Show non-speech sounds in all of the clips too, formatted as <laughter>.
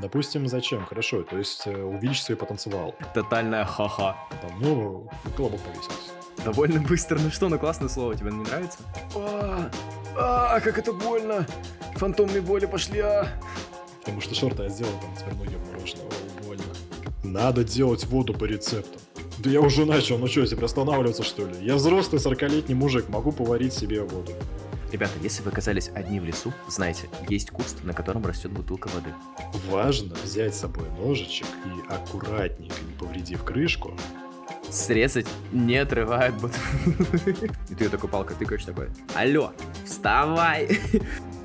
Допустим, зачем? Хорошо, то есть э, увеличить свой потанцевал. Тотальная ха-ха. Там, ну, колобок повесился. Довольно быстро. Ну что, ну классное слово, тебе не нравится? А, а, как это больно! Фантомные боли пошли, а! Потому что шорты я сделал, там теперь ноги мороженое. О, больно. Надо делать воду по рецептам. Да я уже начал, ну что, теперь останавливаться что ли? Я взрослый 40-летний мужик, могу поварить себе воду. Ребята, если вы оказались одни в лесу, знайте, есть куст, на котором растет бутылка воды. Важно взять с собой ножичек и аккуратненько, не повредив крышку, Срезать, не отрывая бутылку. И ты такой палкой тыкаешь такой, алло, вставай!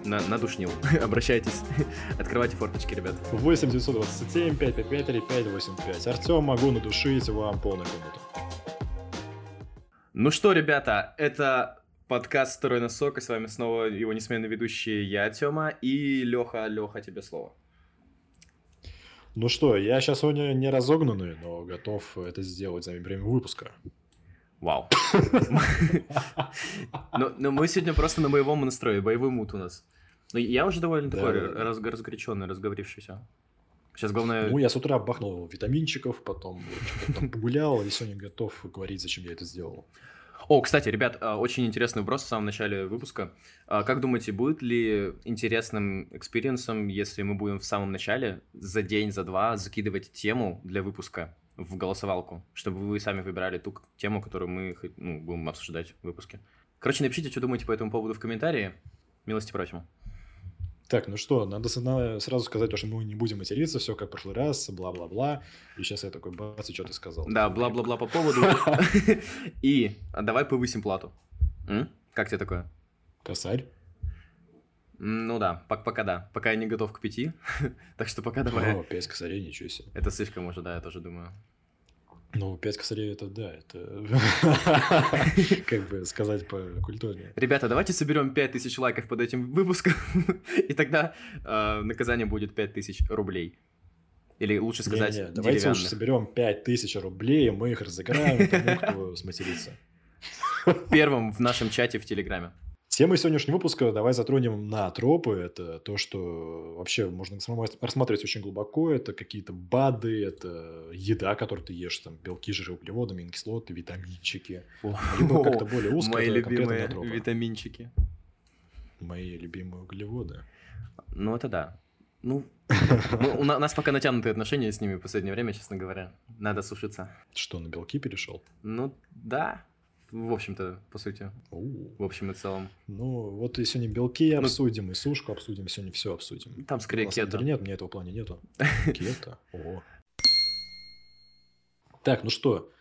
На, надушнил. <laughs> Обращайтесь. Открывайте форточки, ребят. 8 927 555 585. Артем, могу надушить вам полную комнату. Ну что, ребята, это подкаст «Второй носок», и с вами снова его несменный ведущий я, Тёма, и Леха. Леха, тебе слово. Ну что, я сейчас сегодня не разогнанный, но готов это сделать за время выпуска. Вау. Но, мы сегодня просто на боевом настрое, боевой mood у нас. Но я уже довольно такой разгоряченный, разговорившийся. Сейчас главное... Ну, я с утра бахнул витаминчиков, потом погулял, и сегодня готов говорить, зачем я это сделал. О, кстати, ребят, а, очень интересный вопрос в самом начале выпуска. А, Как думаете, будет ли интересным experience ом, если мы будем в самом начале за день, за два закидывать тему для выпуска в голосовалку, чтобы вы сами выбирали ту тему, которую мы ну, будем обсуждать в выпуске? Короче, напишите, что думаете по этому поводу в комментарии. Милости просим. Так, ну что, надо сразу сказать, то, что мы не будем материться, все как в прошлый раз, бла-бла-бла. И сейчас я такой, бац, и что ты сказал? Да, бла-бла-бла по поводу. <laughs> И давай повысим плату. Как тебе такое? Косарь? Ну да, пок- пока да. Пока я не готов к пяти. <laughs> Так что пока давай. О, 5 косарей, ничего себе. Это слишком уже, да, я тоже думаю. Ну, 5 косарей это да, это <laughs> как бы сказать по культуре. Ребята, давайте соберем 5000 лайков под этим выпуском, <laughs> и тогда э, наказание будет 5000 рублей. Или лучше сказать, Не-не, давайте лучше соберем 5000 рублей, и мы их разыграем тому, кто <laughs> сматерится. Первым в нашем чате в Телеграме. Тема сегодняшнего выпуска давай затронем на тропы. Это то, что вообще можно рассма- рассматривать очень глубоко. Это какие-то БАДы, это еда, которую ты ешь, там белки, жиры, углеводы, аминокислоты, витаминчики. Либо как-то <laughs> более узко, Мои любимые витаминчики. Мои любимые углеводы. Ну, это да. Ну, <laughs> ну, у нас пока натянутые отношения с ними в последнее время, честно говоря. Надо сушиться. Что, на белки перешел? Ну, да. В общем-то, по сути. У, В общем и целом. Ну, вот и сегодня белки Ну, обсудим, и сушку обсудим, сегодня все обсудим. Там скорее кето. нет, меня этого плана нету. <laughs> Кето? Ого. Так, ну что,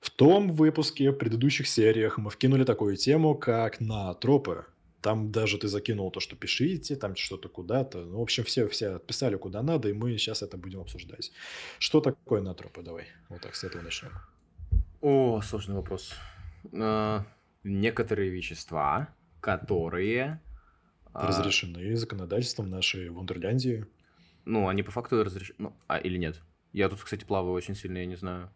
в том выпуске, в предыдущих сериях мы вкинули такую тему, как на тропы. Там даже ты закинул то, что пишите, там что-то куда-то. Ну, в общем, все, все отписали куда надо, и мы сейчас это будем обсуждать. Что такое на тропы? Давай, вот так с этого начнем. О, сложный вопрос. Э, Некоторые вещества, которые... а, Разрешены законодательством нашей Вундерляндии. Ну, они по факту разрешены. Ну, а, или нет? Я тут, кстати, плаваю очень сильно, я не знаю.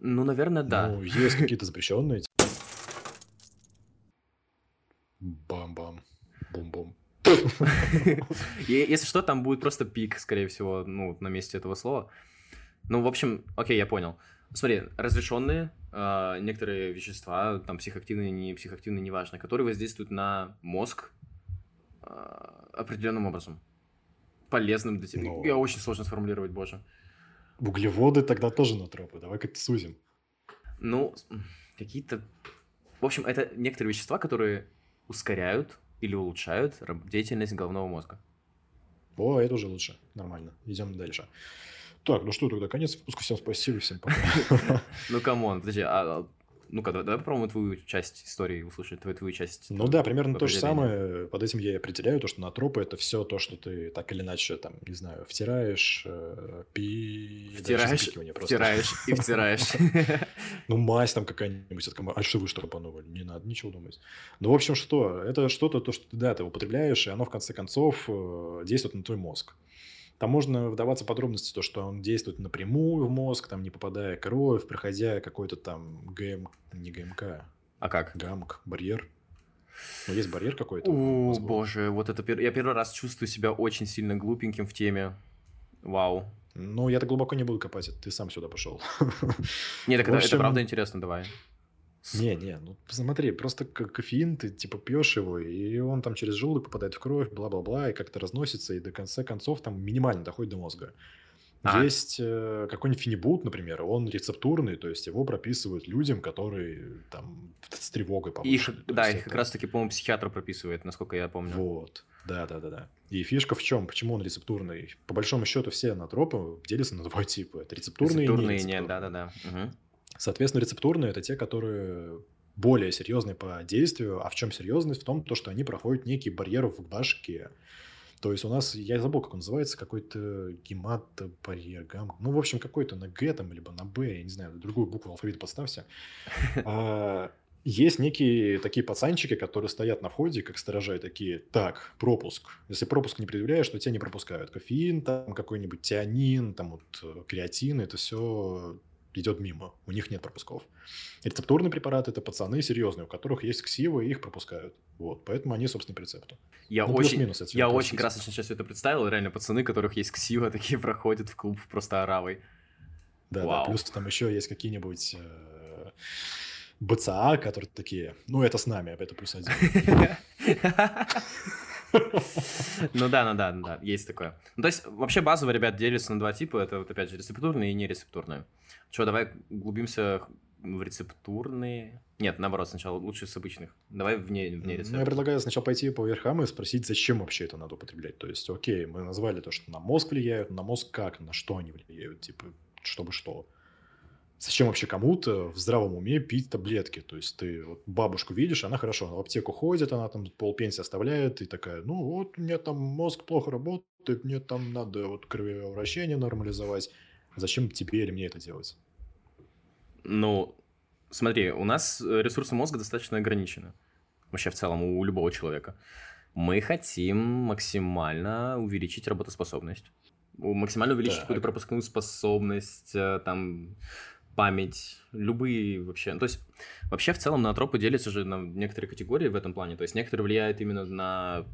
Ну, наверное, да. Ну, есть какие-то запрещенные. <laughs> Бам-бам. Бум-бум. <laughs> Если что, там будет просто пик, скорее всего, ну, на месте этого слова. Ну, в общем, окей, я понял. Смотри, разрешенные э, некоторые вещества, там психоактивные, не психоактивные, неважно, которые воздействуют на мозг э, определенным образом. Полезным для тебя. Ну. Я очень сложно сформулировать, боже. Углеводы тогда тоже ноотропы. Давай как-то сузим. Ну, какие-то... В общем, это некоторые вещества, которые ускоряют или улучшают деятельность головного мозга. О, это уже лучше. Нормально. Идем дальше. Так, ну что тогда, конец выпуска. Всем спасибо, всем пока. <laughs> Ну, come on, подожди, а, а, ну-ка, давай, давай попробуем твою часть истории услышать, твою, твою часть. Ну да, примерно то же самое. Под этим я и определяю то, что на тропы это все то, что ты так или иначе, там, не знаю, втираешь, э, пи... Втираешь, втираешь и втираешь. <laughs> Ну, мазь там какая-нибудь, а что вы что пропанули? Не надо ничего думать. Ну, в общем, что? Это что-то, то, что ты, да, ты употребляешь, и оно, в конце концов, э, действует на твой мозг. Там можно вдаваться в подробности, то, что он действует напрямую в мозг, там, не попадая кровь, проходя какой-то там ГМ... Не ГМК, А как? ГАМК, барьер. Ну, есть барьер какой-то. О, боже, вот это пер- я первый раз чувствую себя очень сильно глупеньким в теме. Вау. Ну, я так глубоко не буду копать, ты сам сюда пошел. Не, так В это, это общем- правда интересно, давай. Не, не, ну посмотри, просто ко- кофеин, ты типа пьешь его, и он там через желудок попадает в кровь, бла-бла-бла, и как-то разносится, и до конца концов там минимально доходит до мозга. Ага. Есть э, какой-нибудь фенибут, например, он рецептурный, то есть его прописывают людям, которые там с тревогой Их, повышены. То да, их это- как раз-таки, по-моему, психиатр прописывает, насколько я помню. Вот, да, да, да, да. И фишка в чем? Почему он рецептурный? По большому счету все анатропы делятся на два типа. Это рецептурные, Рецептурные, и нет, нерецептурные. да-да-да. Мгм. Соответственно, рецептурные это те, которые более серьезные по действию. А в чем серьезность? В том, то, что они проходят некий барьер в башке. То есть у нас, я забыл, как он называется, какой-то гематобарьер, гам... ну, в общем, какой-то на Г там, либо на Б, я не знаю, другую букву алфавита подставьте. <laughs> А, Есть некие такие пацанчики, которые стоят на входе, как сторожа, и такие, так, пропуск. Если пропуск не предъявляешь, то тебя не пропускают. Кофеин, там какой-нибудь тианин, там вот э, креатин, это все идет мимо. У них нет пропусков. Рецептурные препараты – это пацаны серьезные, у которых есть ксивы, и их пропускают. Вот, поэтому они, собственно, по рецепту. Я Ну, очень, если я очень красочно сейчас это представил. Реально, пацаны, у которых есть ксива, <laughs> такие проходят в клуб просто оравой. Да, Вау. да, плюс там еще есть какие-нибудь э, БЦА, которые такие, ну, это с нами, это плюс один. <laughs> Ну да, ну да, ну да, есть такое. Ну, то есть, вообще базово, ребят, делятся на два типа. Это, вот, опять же, рецептурные и нерецептурные. Че, давай углубимся в рецептурные. Нет, наоборот, сначала лучше с обычных. Давай вне, вне Ну, я предлагаю сначала пойти по верхам и спросить, зачем вообще это надо употреблять. То есть, окей, мы назвали то, что на мозг влияют, на мозг как, на что они влияют, типа, чтобы что. Зачем вообще кому-то в здравом уме пить таблетки? То есть, ты вот бабушку видишь, она хорошо, она в аптеку ходит, она там полпенсии оставляет, и такая, ну вот, у меня там мозг плохо работает, мне там надо вот кровообращение нормализовать. Зачем тебе или мне это делать? Ну, смотри, у нас ресурсы мозга достаточно ограничены. Вообще, в целом, у любого человека. Мы хотим максимально увеличить работоспособность. Максимально увеличить Так. какую-то пропускную способность, э, там, память, любые вообще. Ну, То есть, вообще, в целом, ноотропы делятся же на некоторые категории в этом плане. То есть, некоторые влияют именно на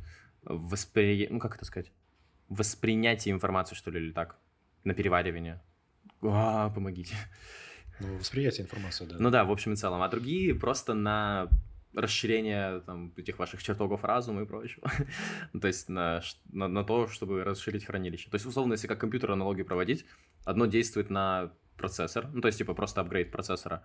воспри... Ну, как это сказать? Воспринятие информации, что ли, или так? На переваривание. А, помогите. Ну, восприятие информации, да. Ну да, в общем и целом. А другие просто на расширение там, этих ваших чертогов разума и прочего. <laughs> То есть на, на, на то, чтобы расширить хранилище. То есть, условно, если как компьютер аналогии проводить, одно действует на процессор, ну, то есть, типа, просто апгрейд процессора.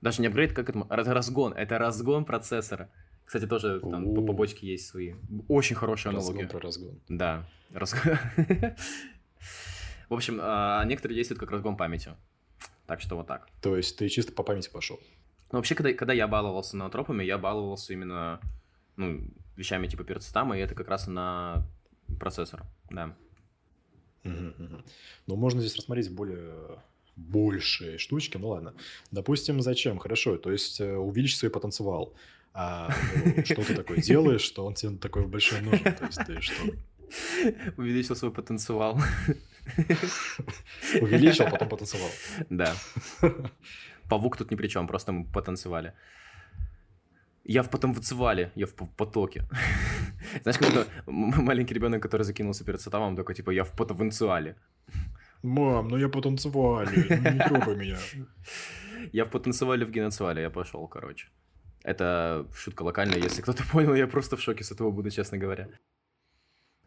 Даже не апгрейд, как это? раз- Разгон. Это разгон процессора. Кстати, тоже там по побочке есть свои. Очень хорошая Разгон аналогия. про разгон. Да. разгон. <laughs> В общем, а некоторые действуют как разгон памяти. Так что вот так. То есть, ты чисто по памяти пошел. Ну, вообще, когда, когда я баловался ноотропами, я баловался именно ну, вещами типа перцетама, и это как раз на процессор, да. Но можно здесь рассмотреть более большие штучки. Ну ладно. Допустим, зачем? Хорошо. То есть э, увеличить свой потенциал. А ну, что ты такое делаешь, что он тебе такой большой нужен? То есть ты что? Увеличил свой потенциал. Увеличил, потом потанцевал. Да. Павук тут ни при чем, просто мы потанцевали. Я в потанцевале, я в потоке. Знаешь, как маленький ребенок, который закинулся перед сатамом, такой, типа, я в потенциале. Мам, ну я потанцевали, ну не трогай меня. <laughs> Я в потанцевале в геноцвале, я пошел, короче. Это шутка локальная, если кто-то понял, я просто в шоке с этого буду, честно говоря.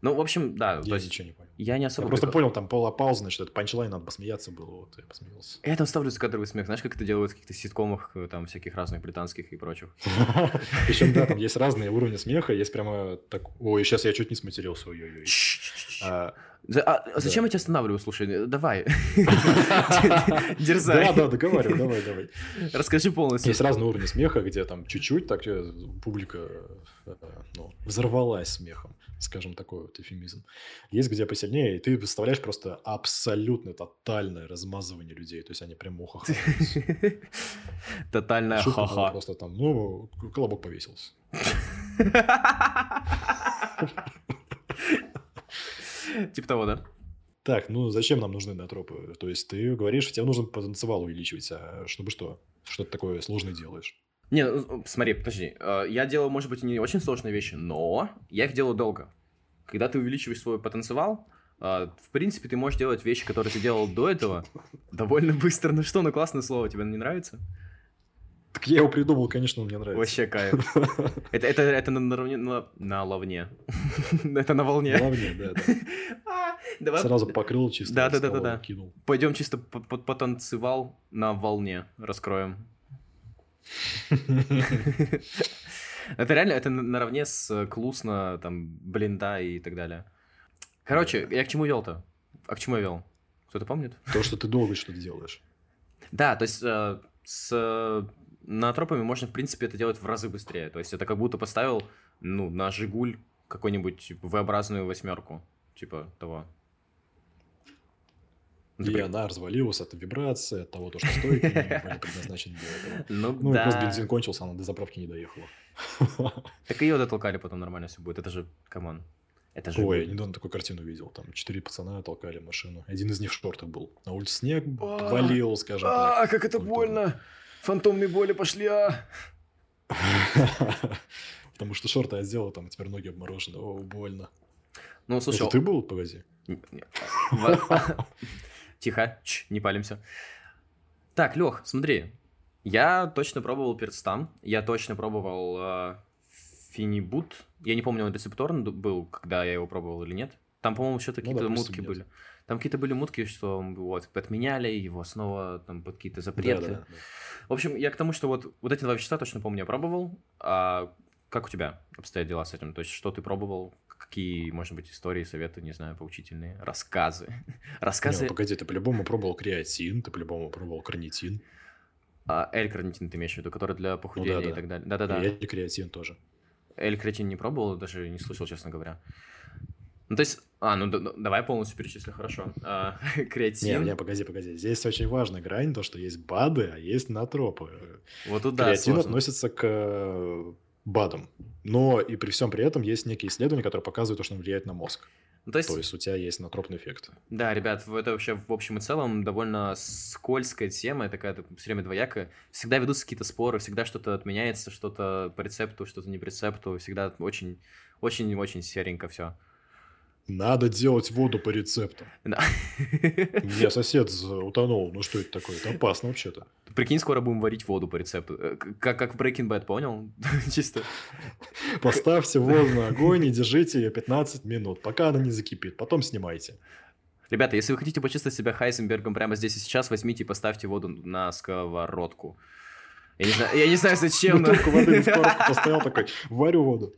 Ну, в общем, да, то Я есть ничего не понял. я не Я особо... просто прикол- понял, там пола пауза, значит, это панчлайн, надо посмеяться было, вот, я посмеялся. Я там ставлю закадровый смех, знаешь, как это делают в каких-то ситкомах, э, там, всяких разных британских и прочих. <laughs> Причем, да, там есть разные уровни смеха, есть прямо так... Ой, сейчас я чуть не сматерился, ой-ой-ой. А, А, зачем я тебя останавливаю? Слушай, давай. <laughs> Да, Дерзай. да, договаривай, давай, давай. Расскажи полностью. Есть разные уровни смеха, где там чуть-чуть так э, публика э, ну, взорвалась смехом, скажем, такой вот эфемизм. Есть где посильнее, и ты представляешь просто абсолютно тотальное размазывание людей, то есть они прям ухахаются. <laughs> Тотальная ха-ха. просто там, ну, колобок повесился. <laughs> <laughs> Типа того, да? Так, ну зачем нам нужны натропы? То есть ты говоришь, тебе нужно потенциал увеличивать, а чтобы что? Что ты такое сложное делаешь? Не, ну, смотри, подожди. э, Я делаю, может быть, не очень сложные вещи, но я их делаю долго. Когда ты увеличиваешь свой потенциал, А, в принципе, ты можешь делать вещи, которые ты делал до этого, довольно быстро. Ну что, ну классное слово, тебе не нравится? Так я его придумал, конечно, он мне нравится. Вообще кайф. <laughs> Это, это, это на, на, на, на ловне. <laughs> это на волне. На волне, да, да. <laughs> А, давай Сразу покрыл чисто. Да, да, да, да, да. Кинул. пойдем чисто по- по- потанцевал на волне, раскроем. Это реально, это на- наравне с э, Клусно, там, Блинда и так далее. Короче, я к чему вел-то? А к чему я вел? Кто-то помнит? То, что ты долго что-то делаешь. Да, то есть э, с э, наотропами можно, в принципе, это делать в разы быстрее. То есть это как будто поставил, ну, на Жигуль какую-нибудь V-образную восьмерку. Типа того. Ну, И при- она развалилась от вибрации, от того, то, что стойки не были предназначены для этого. <laughs> Ну, Ну, и просто да. бензин кончился, она до заправки не доехала. <laughs> Так ее дотолкали, потом нормально все будет. Это же, come on. Это же... Ой, я недавно такую картину видел. Там четыре пацана толкали машину. Один из них в шортах был. На улице снег А, валил, скажем так. А, как это больно! Фантомные боли пошли, а! <laughs> Потому что шорты я сделал, там теперь ноги обморожены. О, больно. Ну, слушай... Это ты был? Погоди. <laughs> Тихо, Ч, не палимся. Так, Лех, смотри. Я точно пробовал перстам. Я точно пробовал э, финибут. Я не помню, он рецепторный был, когда я его пробовал или нет. Там, по-моему, что-то Ну, какие-то мутки нет. были. Там какие-то были мутки, что вот отменяли его снова там под какие-то Да, запреты. да, да. В общем, я к тому, что вот, вот эти два вещества точно помню, я пробовал. А как у тебя обстоят дела с этим? То есть, что ты пробовал? Какие, может быть, истории, советы, не знаю, поучительные, рассказы? <laughs> Не, Рассказы ну, погоди, ты по-любому пробовал креатин, ты по-любому пробовал карнитин. А L-карнитин ты имеешь в виду, который для похудения и Ну да. так далее. Да-да-да. И я креатин тоже. L-карнитин не пробовал, даже не слышал, честно говоря. Ну, то есть... А, ну, давай полностью перечислю, хорошо. А, <laughs> Не, Креатин. не, погоди, погоди. Здесь очень важная грань, то, что есть БАДы, а есть натропы. Вот тут, да, Креатин сложно. относится к э, БАДам. Но и при всем при этом есть некие исследования, которые показывают, то, что он влияет на мозг. Ну, то есть, То есть у тебя есть натропный эффект. да, ребят, это вообще в общем и целом довольно скользкая тема, такая все время двоякая. Всегда ведутся какие-то споры, всегда что-то отменяется, что-то по рецепту, что-то не по рецепту. Всегда очень, очень-очень серенько все. Надо делать воду по рецептам. Да. У меня сосед утонул. Ну что это такое? Это опасно вообще-то. Прикинь, скоро будем варить воду по рецепту. Э, Как, как в Breaking Bad, понял? <laughs> Чисто. Поставьте воду на огонь и держите ее 15 минут, пока она не закипит. Потом снимайте. Ребята, если вы хотите почувствовать себя Хайзенбергом прямо здесь и сейчас, возьмите и поставьте воду на сковородку. Я не знаю, я не знаю зачем, но... Бутылку воды сковородку <laughs> поставил такой, варю воду.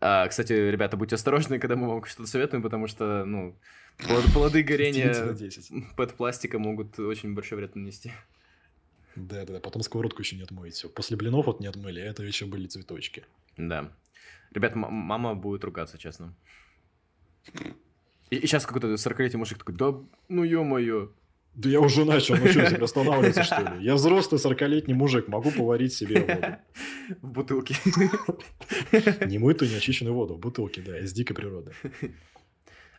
А, кстати, ребята, будьте осторожны, когда мы вам что-то советуем, потому что, ну, плод- плоды горения 10. под пластиком могут очень большой вред нанести. Да, да, да. Потом сковородку еще не отмоете. После блинов вот не отмыли, а это еще были цветочки. Да. Ребят, мама будет ругаться, честно. И, сейчас какой-то 40-летний мужик такой, да ну ё-моё. Да я уже начал, ну что, теперь <laughs> останавливаться, что ли? Я взрослый 40-летний мужик, могу поварить себе воду. <laughs> В бутылке. <laughs> Не мытую, не очищенную воду, в бутылке, да, из дикой природы.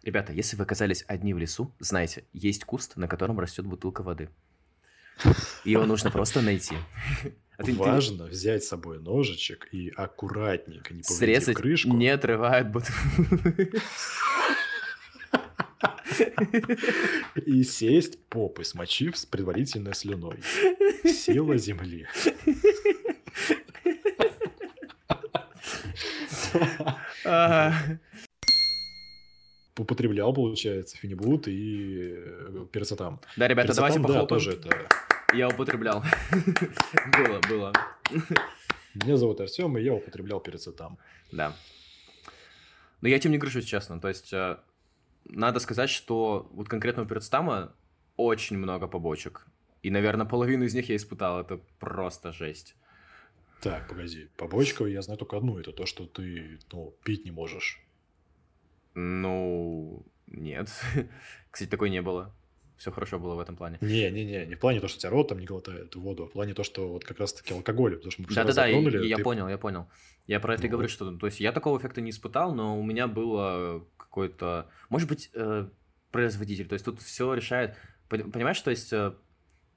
Ребята, если вы оказались одни в лесу, знайте, есть куст, на котором растет бутылка воды. Его нужно просто найти. А ты- ты Важно взять с собой ножичек и аккуратненько, не Срезать, крышку. не отрывая от бутылки. <laughs> И сесть попой, смочив с предварительной слюной. Сила земли. Употреблял, получается, фенибут и э, перцетам. Да, ребята, давайте похлопаем. тоже это... Я употреблял. <laughs> Было, было. Меня зовут Артем, и я употреблял перцетам. Да. Но я этим не грешусь, честно. То есть, э, надо сказать, что вот конкретно у перцтама очень много побочек. И, наверное, половину из них я испытал. Это просто жесть. Так, погоди. Побочку я знаю только одну. Это то, что ты ну, пить не можешь. Ну, нет. <laughs> Кстати, такой не было. Все хорошо было в этом плане. Не-не-не, не в плане то, что у тебя рот там не глотает воду, а в плане то, что вот как раз-таки алкоголь. Потому что мы Да-да-да, я, затронули, я ты- понял, я понял. Я про это и Ну говорю, вот. что... То есть я такого эффекта не испытал, но у меня было какой-то... Может быть, э, производитель. То есть тут все решает... Пон- Понимаешь, то есть... э,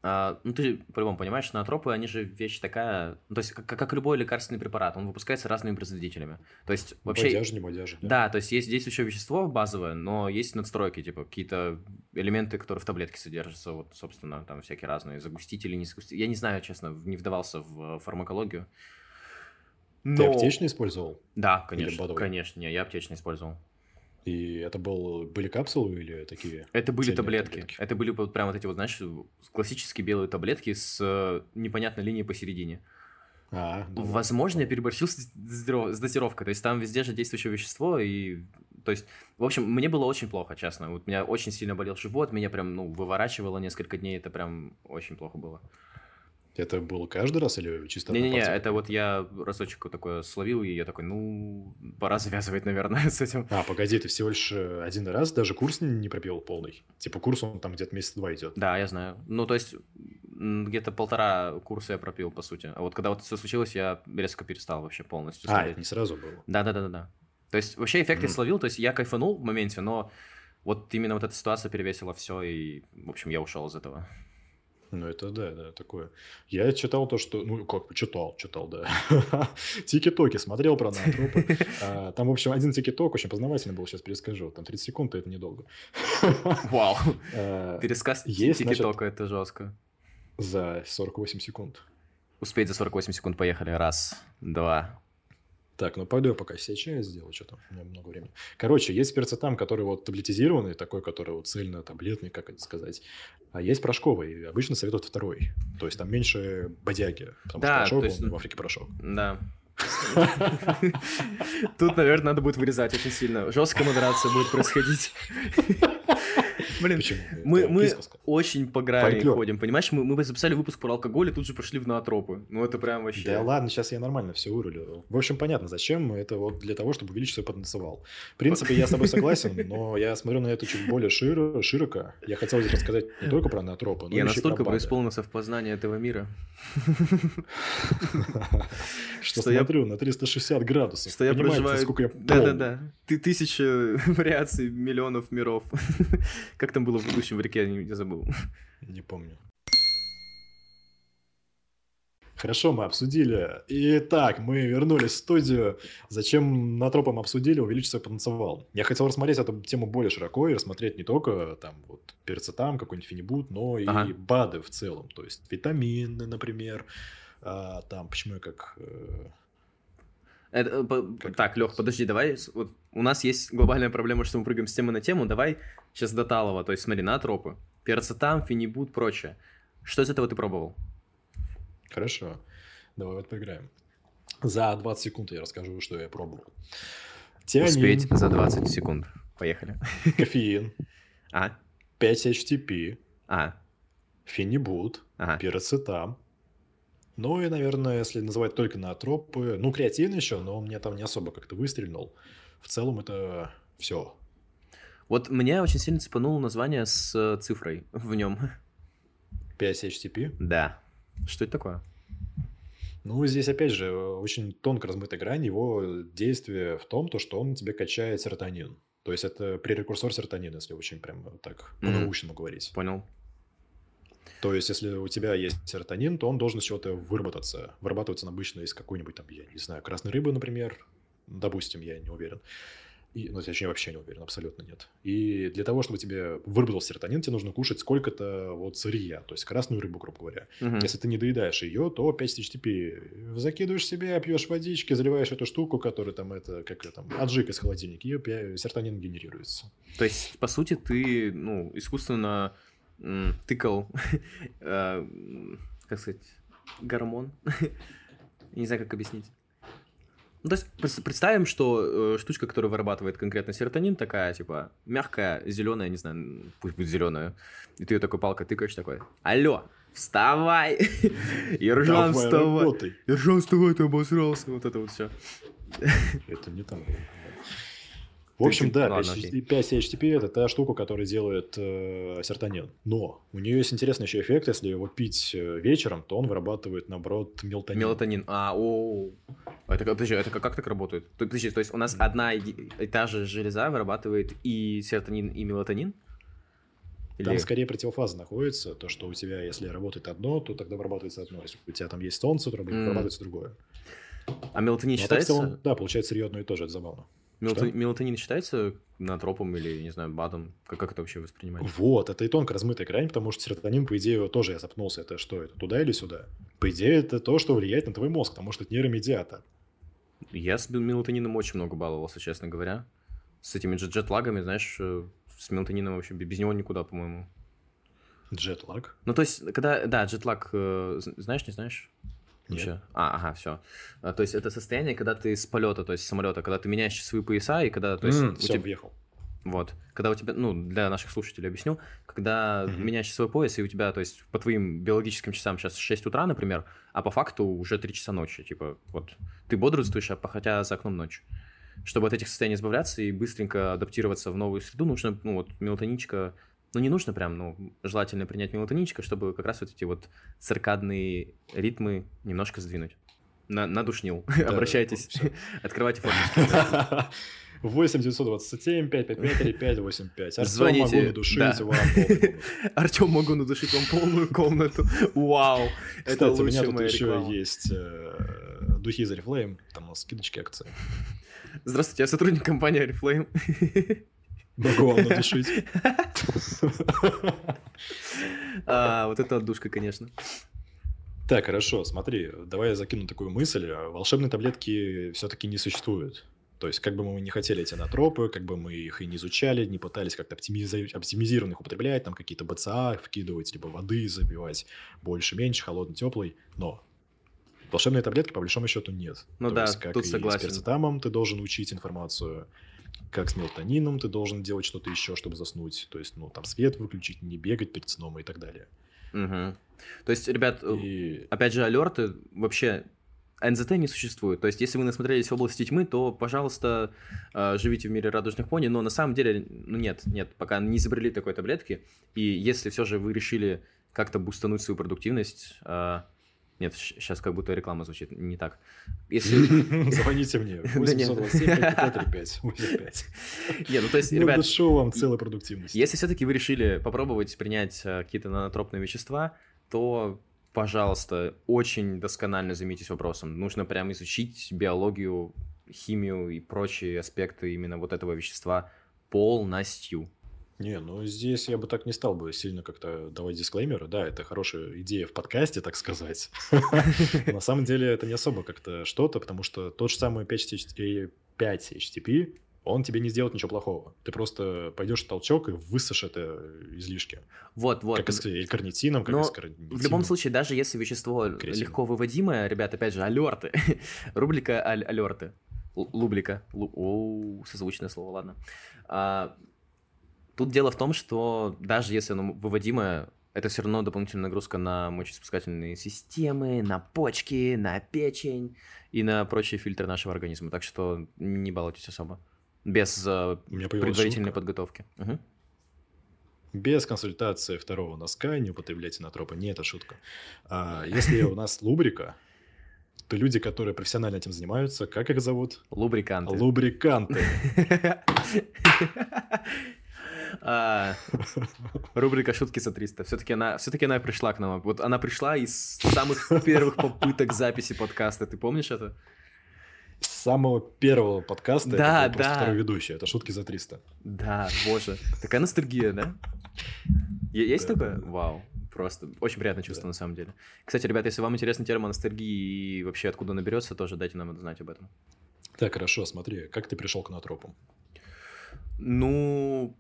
А, ну, ты по-любому понимаешь, что натропы, они же вещь такая... Ну, то есть, как, как любой лекарственный препарат, он выпускается разными производителями. То есть, вообще... Бодяжи, не бодяжи. Да. то есть, есть действующее вещество базовое, но есть надстройки, типа, какие-то элементы, которые в таблетке содержатся, вот, собственно, там всякие разные загустители, не загустители. Я не знаю, честно, не вдавался в фармакологию. Но... Ты аптечный использовал? Да, конечно, конечно, не, я аптечный использовал. И это был, были капсулы или такие? Это были таблетки. таблетки. Это были вот прям вот эти вот, знаешь, классические белые таблетки с э, непонятной линией посередине. А, да, Возможно, я переборщил с, с дозировкой. То есть там везде же действующее вещество, и то есть, в общем, мне было очень плохо, честно. Вот меня очень сильно болел живот, меня прям, ну, выворачивало несколько дней, это прям очень плохо было. Это было каждый раз или чисто Не-не-не, это вот я разочек вот такое словил, и я такой, ну, пора завязывать, наверное, <laughs> с этим. А, погоди, ты всего лишь э, один раз даже курс не пропил полный? Типа курс, он там где-то месяц-два идет. Да, я знаю. Ну, то есть, где-то полтора курса я пропил, по сути. А вот когда вот это все случилось, я резко перестал вообще полностью. А, это не сразу было? Да-да-да-да. То есть, вообще эффект mm. я словил, то есть я кайфанул в моменте, но вот именно вот эта ситуация перевесила все, и, в общем, я ушел из этого. Ну, это да, да, такое. Я читал то, что... Ну, как читал, читал, да. <laughs> Тики-токи, смотрел про натропы. <laughs> А, там, в общем, один тики-ток очень познавательный был, сейчас перескажу. Там 30 секунд, это недолго. <laughs> Вау. А, Пересказ тики-тока, это жестко. За 48 секунд. Успеть за 48 секунд поехали. Раз, два, так, ну пойду я пока себе чай сделаю, что-то у меня много времени. Короче, есть перцетам, который вот таблетизированный, такой, который вот цельно таблетный, как это сказать. А есть порошковый, обычно советуют второй. То есть там меньше бодяги, потому да, что порошок, есть... он в Африке порошок. Да. <laughs> Тут, наверное, надо будет вырезать очень сильно. Жесткая модерация будет происходить. Блин, Почему? мы, мы очень по грани Фольклор. ходим, понимаешь? Мы, мы записали выпуск про алкоголь и тут же пошли в наотропы. Ну, это прям вообще... Да ладно, сейчас я нормально все вырулю. В общем, понятно, зачем. Это вот для того, чтобы увеличить свой потенциал. В принципе, я с тобой согласен, но я смотрю на это чуть более широ, широко. Я хотел здесь рассказать не только про наотропы, но Я настолько преисполнился в познании этого мира. <laughs> Что смотрю на 360 градусов. Что я проживаю... сколько я Да-да-да. Ты тысяча <laughs> вариаций миллионов миров. <laughs> Как там было в «Бегущем в реке», я не забыл. Не помню. Хорошо, мы обсудили. Итак, мы вернулись в студию. Зачем на тропом обсудили, увеличить свой потенциал? Я хотел рассмотреть эту тему более широко и рассмотреть не только там вот перцетам, какой-нибудь фенибут, но и ага. БАДы в целом. То есть витамины, например. А, там, почему я как... Э... Это, э, по, как так, Лех, подожди, давай. Вот у нас есть глобальная проблема, что мы прыгаем с темы на тему. Давай сейчас до Талова. То есть смотри, на тропы. Перцетам, фенибут, прочее. Что из этого ты пробовал? Хорошо. Давай вот поиграем. За 20 секунд я расскажу, что я пробовал. Тианин. Успеть за 20 секунд. Поехали. Кофеин. А. 5-HTP. А. Фенибут. Ага. Пироцетам. Ну и, наверное, если называть только на тропы, ну, креативный еще, но он мне там не особо как-то выстрелил. В целом это все. Вот меня очень сильно цепануло название с э, цифрой в нем. 5-HTP? Да. Что это такое? Ну, здесь, опять же, очень тонко размытая грань его действия в том, то, что он тебе качает серотонин. То есть, это пререкурсор серотонина, если очень прям так по-научному mm-hmm. говорить. Понял. То есть, если у тебя есть серотонин, то он должен с чего-то выработаться. Вырабатывается он обычно из какой-нибудь там, я не знаю, красной рыбы, например. Допустим, я не уверен. И, ну, точнее, вообще не уверен, абсолютно нет. И для того, чтобы тебе выработал серотонин, тебе нужно кушать сколько-то вот сырья, то есть красную рыбу, грубо говоря. Угу. Если ты не доедаешь ее, то 5000 TP закидываешь себе, пьешь водички, заливаешь эту штуку, которая там, это, как там, аджик из холодильника, и серотонин генерируется. То есть, по сути, ты, ну, искусственно тыкал, <laughs> э, как сказать, гормон. <laughs> Не знаю, как объяснить. Ну, то есть представим, что э, штучка, которая вырабатывает конкретно серотонин, такая, типа, мягкая, зеленая, не знаю, пусть будет зеленая. И ты ее такой палкой тыкаешь, такой, алло, вставай! <laughs> Ержан, вставай! Ержан, вставай, ты обосрался! Вот это вот все. Это не так. В общем, да, Ладно, 5 HTP это та штука, которая делает э, серотонин. Но у нее есть интересный еще эффект, если его пить э, вечером, то он вырабатывает, наоборот, мелатонин. Мелатонин. А, о, это, подожди, это как, как так работает? Подожди, то есть у нас одна и, и та же железа вырабатывает и серотонин, и мелатонин? Там скорее противофаза находится, то, что у тебя, если работает одно, то тогда вырабатывается одно. Если у тебя там есть солнце, то вырабатывается другое. А мелатонин Ну, а так считается? целом, да, получается серьезно и тоже, это забавно. Мелато- Что? Мелатонин считается натропом или, не знаю, БАДом? Как, как это вообще воспринимать? Вот, это и тонко размытая грань, потому что серотонин, по идее, тоже я запнулся. Это что, это туда или сюда? По идее, это то, что влияет на твой мозг, потому что это нейромедиатор. Я с мел- мелатонином очень много баловался, честно говоря. С этими джет- джетлагами, знаешь, э, с мелатонином вообще бе- без него никуда, по-моему. Джетлаг. Ну, то есть, когда, да, джетлаг, э, знаешь, не знаешь? Нет. Вообще? А, ага, все. То есть, это состояние, когда ты с полета, то есть с самолета, когда ты меняешь часовые пояса, и когда, то есть, у все, тебя- въехал. Вот. Когда у тебя, ну, для наших слушателей объясню, когда Мгм. меняешь часовой пояс, и у тебя, то есть, по твоим биологическим часам сейчас 6 утра, например, а по факту уже 3 часа ночи. Типа, вот, ты бодрствуешь, а хотя за окном ночь. Чтобы от этих состояний избавляться и быстренько адаптироваться в новую среду, нужно, ну, вот, мелатоничка, ну, не нужно прям, ну, желательно принять мелатоничка, чтобы как раз вот эти вот циркадные ритмы немножко сдвинуть. На, надушнил. <laughs> Да, Обращайтесь. <laughs> Открывайте форточки. 8 927 555 585. Артем Звоните, могу надушить да. вам. <laughs> Артем, могу надушить вам полную комнату. Вау! Это у меня тут еще реклама. есть э, духи из Oriflame, там у нас скидочки акции. Здравствуйте, я сотрудник компании Oriflame. Могу вам надушить. А, Вот это отдушка, конечно. Так, хорошо, смотри, давай я закину такую мысль. Волшебные таблетки все-таки не существуют. То есть, как бы мы не хотели эти натропы, как бы мы их и не изучали, не пытались как-то оптимизировать, оптимизированно их употреблять, там какие-то БЦА вкидывать, либо воды забивать, больше-меньше, холодный, теплый, но волшебные таблетки, по большому счету, нет. Ну То да, есть, как тут и согласен. с перцетамом ты должен учить информацию, как с мелатонином ты должен делать что-то еще, чтобы заснуть. То есть, ну, там свет выключить, не бегать перед сном и так далее. Мгм. То есть, ребят, И опять же, алерты вообще НЗТ не существует. То есть, если вы насмотрелись в области тьмы, то, пожалуйста, э, живите в мире радужных пони. Но на самом деле, ну нет, нет, пока не изобрели такой таблетки. И если все же вы решили как-то бустануть свою продуктивность, э, нет, сейчас как будто реклама звучит не так. Если... <laughs> Звоните мне. Да нет. 827 535 85. Не, ну то есть, Ну, ребят, душу вам целой продуктивности. Если все-таки вы решили попробовать принять э, какие-то нанотропные вещества, то, пожалуйста, очень досконально займитесь вопросом. Нужно прям изучить биологию, химию и прочие аспекты именно вот этого вещества полностью. Не, ну здесь я бы так не стал бы сильно как-то давать дисклеймеры. Да, это хорошая идея в подкасте, так сказать. <laughs> На самом деле это не особо как-то что-то, потому что тот же самый 5 HT- 5 HTTP, он тебе не сделает ничего плохого. Ты просто пойдешь в толчок и высышь это излишки. Вот, вот. Как и с карнитином, как Но и с карнитином. В любом случае, даже если вещество Кретин. легко выводимое, ребят, опять же, алерты. <laughs> Рубрика аль- алерты. Лублика. Лу- Оу, созвучное слово, ладно. А, Тут дело в том, что даже если оно выводимое, это все равно дополнительная нагрузка на мочеиспускательные системы, на почки, на печень и на прочие фильтры нашего организма. Так что не балуйтесь особо. Без э, предварительной шутка. подготовки. Мгм. Без консультации второго носка не употребляйте натропы. Не, это шутка. А, если у нас лубрика, то люди, которые профессионально этим занимаются, как их зовут? Лубриканты. Лубриканты. <laughs> А, Рубрика «Шутки за 300». Все-таки она, все-таки она пришла к нам. Вот она пришла из самых первых попыток записи подкаста. Ты помнишь это? С самого первого подкаста Да, это да. второй ведущий. Это шутки за 300. Да, боже. Такая ностальгия, да? Есть Да, такое? да, да. Вау. Просто очень приятное чувство Да. на самом деле. Кстати, ребята, если вам интересна тема ностальгии и вообще откуда она берется, тоже дайте нам знать об этом. Так, хорошо, смотри, как ты пришел к натропам? Ну,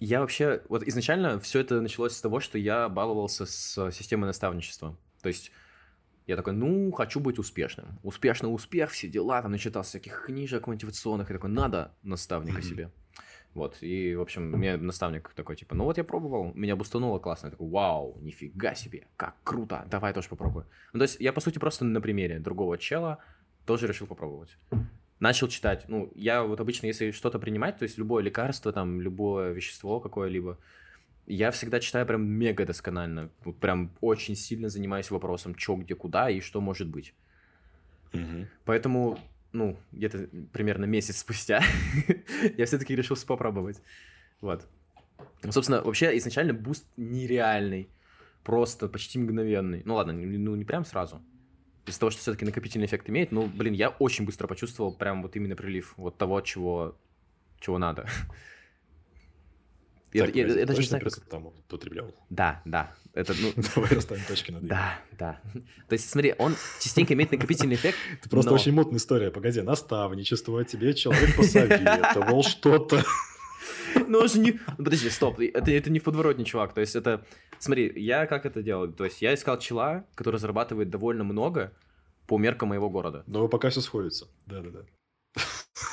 я вообще... Вот изначально все это началось с того, что я баловался с системой наставничества. То есть я такой, ну, хочу быть успешным. Успешный успех, все дела, там начитал всяких книжек мотивационных, и такой, надо наставника себе. Вот, и, в общем, мне наставник такой, типа, ну вот я пробовал, меня бустануло классно. Я такой, вау, нифига себе, как круто, давай тоже попробую. Ну, то есть я, по сути, просто на примере другого чела тоже решил попробовать. Начал читать. Ну, я вот обычно, если что-то принимать, то есть любое лекарство, там, любое вещество какое-либо, я всегда читаю прям мега досконально. Вот прям очень сильно занимаюсь вопросом, что, где, куда и что может быть. Поэтому, ну, где-то примерно месяц спустя <laughs> я все-таки решил попробовать. Вот. Собственно, вообще изначально boost нереальный, просто почти мгновенный. Ну ладно, ну не прям сразу. Из-за того, что все-таки накопительный эффект имеет, ну, блин, я очень быстро почувствовал прям вот именно прилив вот того, чего, чего надо. Так, это- не точно знаю, как- там употреблял? Да, да. Это, ну, <laughs> Давай расставим точки над да, да. То есть, смотри, он частенько имеет накопительный эффект. <laughs> Это просто но- очень мутная история. Погоди, наставничество, тебе человек посоветовал что-то. <laughs> Ну, он же не... Подожди, стоп, это, это не в подворотне, чувак. То есть это... Смотри, я как это делал? То есть я искал чела, который зарабатывает довольно много по меркам моего города. Но пока все сходится. Да-да-да.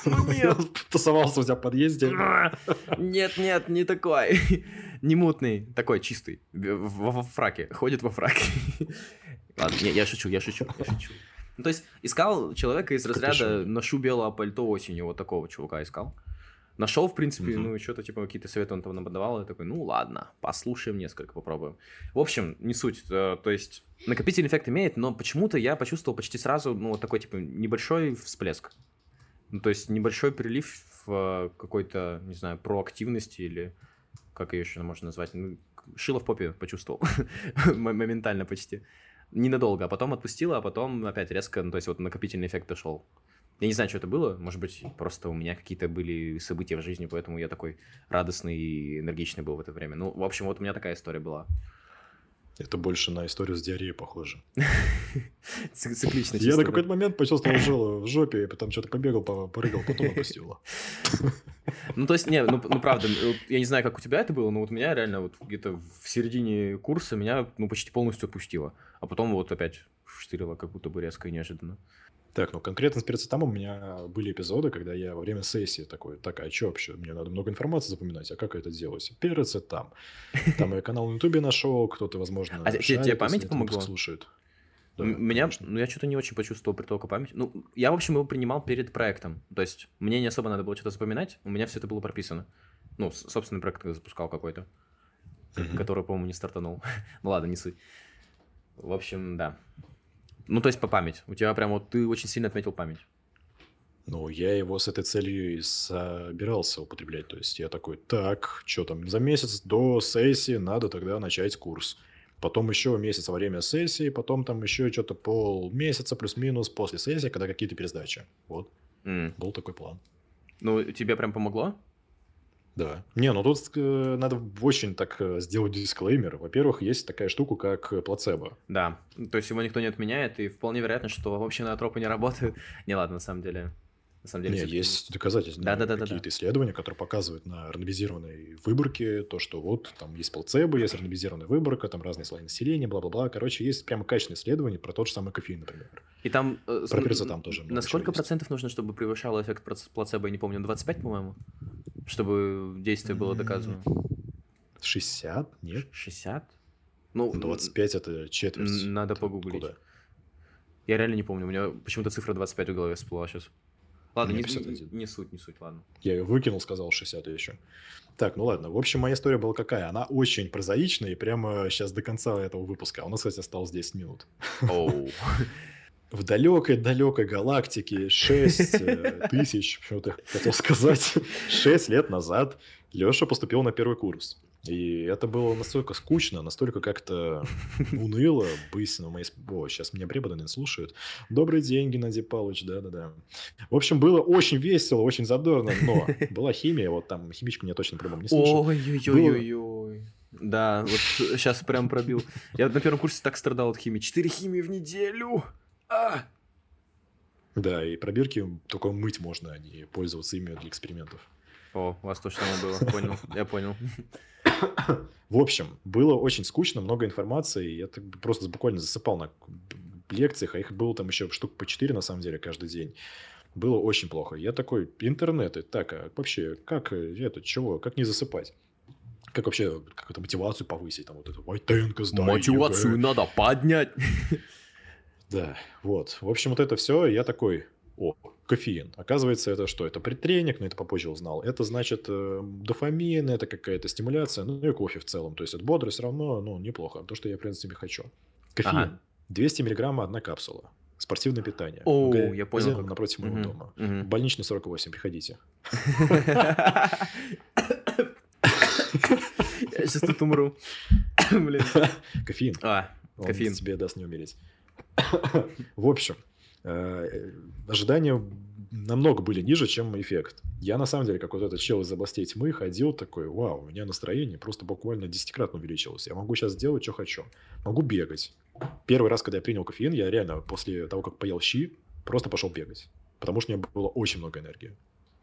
Ну, <laughs> Я тусовался у тебя в подъезде. <laughs> Нет, нет, не такой. Не мутный, такой чистый. Во фраке. Ходит во фраке. Ладно, не, я шучу, я шучу, я шучу. Ну, то есть искал человека из разряда. «ношу белое пальто осенью», вот такого чувака искал. Нашел, в принципе, Мгм. ну, что-то, типа, какие-то советы он там нам подавал, я такой, ну, ладно, послушаем несколько, попробуем. В общем, не суть, э, то есть накопительный эффект имеет, но почему-то я почувствовал почти сразу, ну, вот такой, типа, небольшой всплеск. Ну, то есть небольшой прилив в какой-то, не знаю, проактивности или как ее еще можно назвать, ну, шило в попе почувствовал <laughs> моментально почти. Ненадолго, а потом отпустило, а потом опять резко, ну, то есть вот накопительный эффект дошел. Я не знаю, что это было, может быть, просто у меня какие-то были события в жизни, поэтому я такой радостный и энергичный был в это время. Ну, в общем, вот у меня такая история была. Это больше на историю с диареей похоже. <laughs> Циклично Я на какой-то момент почувствовал жило <laughs> в жопе, и потом что-то побегал, по- порыгал, потом опустило. <laughs> Ну, то есть, не, ну, ну, правда, ну, я не знаю, как у тебя это было, но вот меня реально вот где-то в середине курса меня, ну, почти полностью отпустило. А потом вот опять штырило как будто бы резко и неожиданно. Так, ну конкретно с перцетамом у меня были эпизоды, когда я во время сессии такой, так, а что вообще, мне надо много информации запоминать, а как это делать? Перцетам. Там я канал на ютубе нашел, кто-то, возможно, А тебе память помогла? слушает. Да, меня, конечно. ну, я что-то не очень почувствовал притока памяти. Ну, я, в общем, его принимал перед проектом. То есть, мне не особо надо было что-то запоминать, у меня все это было прописано. Ну, собственный проект запускал какой-то, который, по-моему, не стартанул. <laughs> ну ладно, не суть. В общем, да. Ну, то есть, по память. У тебя прям вот, ты очень сильно отметил память. Ну, я его с этой целью и собирался употреблять. То есть я такой, так, что там, за месяц до сессии надо тогда начать курс. Потом еще месяц во время сессии, потом там еще что-то полмесяца плюс-минус после сессии, когда какие-то пересдачи. Вот, М. был такой план. Ну, тебе прям помогло? Да. Не, ну тут э, надо очень так э, сделать дисклеймер. Во-первых, есть такая штука, как э, плацебо. Да. То есть, его никто не отменяет, и вполне вероятно, что вообще на тропы не работают. <laughs> Не, ладно, на самом деле. На самом деле, Не, всё-таки- есть доказательства, Да-да-да-да-да. какие-то исследования, которые показывают на рандомизированной выборке то, что вот там есть плацебо, есть рандомизированная выборка, там разные слои населения, бла-бла-бла. Короче, есть прямо качественные исследования про тот же самый кофеин, например. И там... э, Про перцетам тоже На сколько процентов нужно, чтобы превышало эффект плацебо, я не помню, 25, по-моему? Чтобы действие было доказано. 60? Нет? 60? Ну, 25 это четверть. надо погуглить. куда? я реально не помню, у меня почему-то цифра 25 в голове всплыла сейчас. Ладно, не, меня 51. не- не суть, не суть, ладно. Я ее выкинул, сказал 60 еще. Так, ну ладно. В общем, моя история была какая? Она очень прозаичная, и прямо сейчас до конца этого выпуска. У нас, кстати, осталось 10 минут. <laughs> В далекой-далекой галактике 6 э, тысяч, почему-то хотел сказать, <laughs> 6 лет назад Леша поступил на первый курс. И это было настолько скучно, настолько как-то <laughs> уныло. Быстренно мои... О, сейчас меня преподанные слушают. Добрый день, Геннадий Павлович, да-да-да. В общем, было очень весело, очень задорно, но <laughs> была химия, вот там химичку меня точно по-моему не слышал. Ой-ой-ой-ой-ой. Да, вот сейчас прям пробил. Я на первом курсе так страдал от химии. Четыре химии в неделю. А! Да, и пробирки только мыть можно, а не пользоваться ими для экспериментов. О, у вас то же самое было. Понял, я понял. <laughs> <coughs> В общем, было очень скучно, много информации. Я так просто буквально засыпал на лекциях, а их было там еще штук по 4 на самом деле каждый день. Было очень плохо. Я такой, интернеты, так, а вообще, как э, это, чего, как не засыпать? Как вообще, как это, мотивацию повысить, там вот это, Войтенко сдай, Мотивацию ЕГЭ». надо поднять. <laughs> Да, вот. В общем, вот это все, я такой, о, кофеин. Оказывается, это что? Это предтренинг, но это попозже узнал. Это значит э, дофамин, это какая-то стимуляция, ну и кофе в целом. То есть, от бодрость равно, ну, неплохо. То, что я, в принципе, хочу. Кофеин. Ага. 200 миллиграмм одна капсула. Спортивное питание. О, Г- я понял, магазин как. Напротив моего Мгм, дома. мгм. Больничный 48, приходите. Я сейчас тут умру. Блин. Кофеин. А, кофеин. тебе даст не умереть. В общем, э, ожидания намного были ниже, чем эффект. Я на самом деле, как вот этот чел из областей тьмы, ходил такой, вау, у меня настроение просто буквально десятикратно увеличилось. Я могу сейчас сделать, что хочу. Могу бегать. Первый раз, когда я принял кофеин, я реально после того, как поел щи, просто пошел бегать. Потому что у меня было очень много энергии.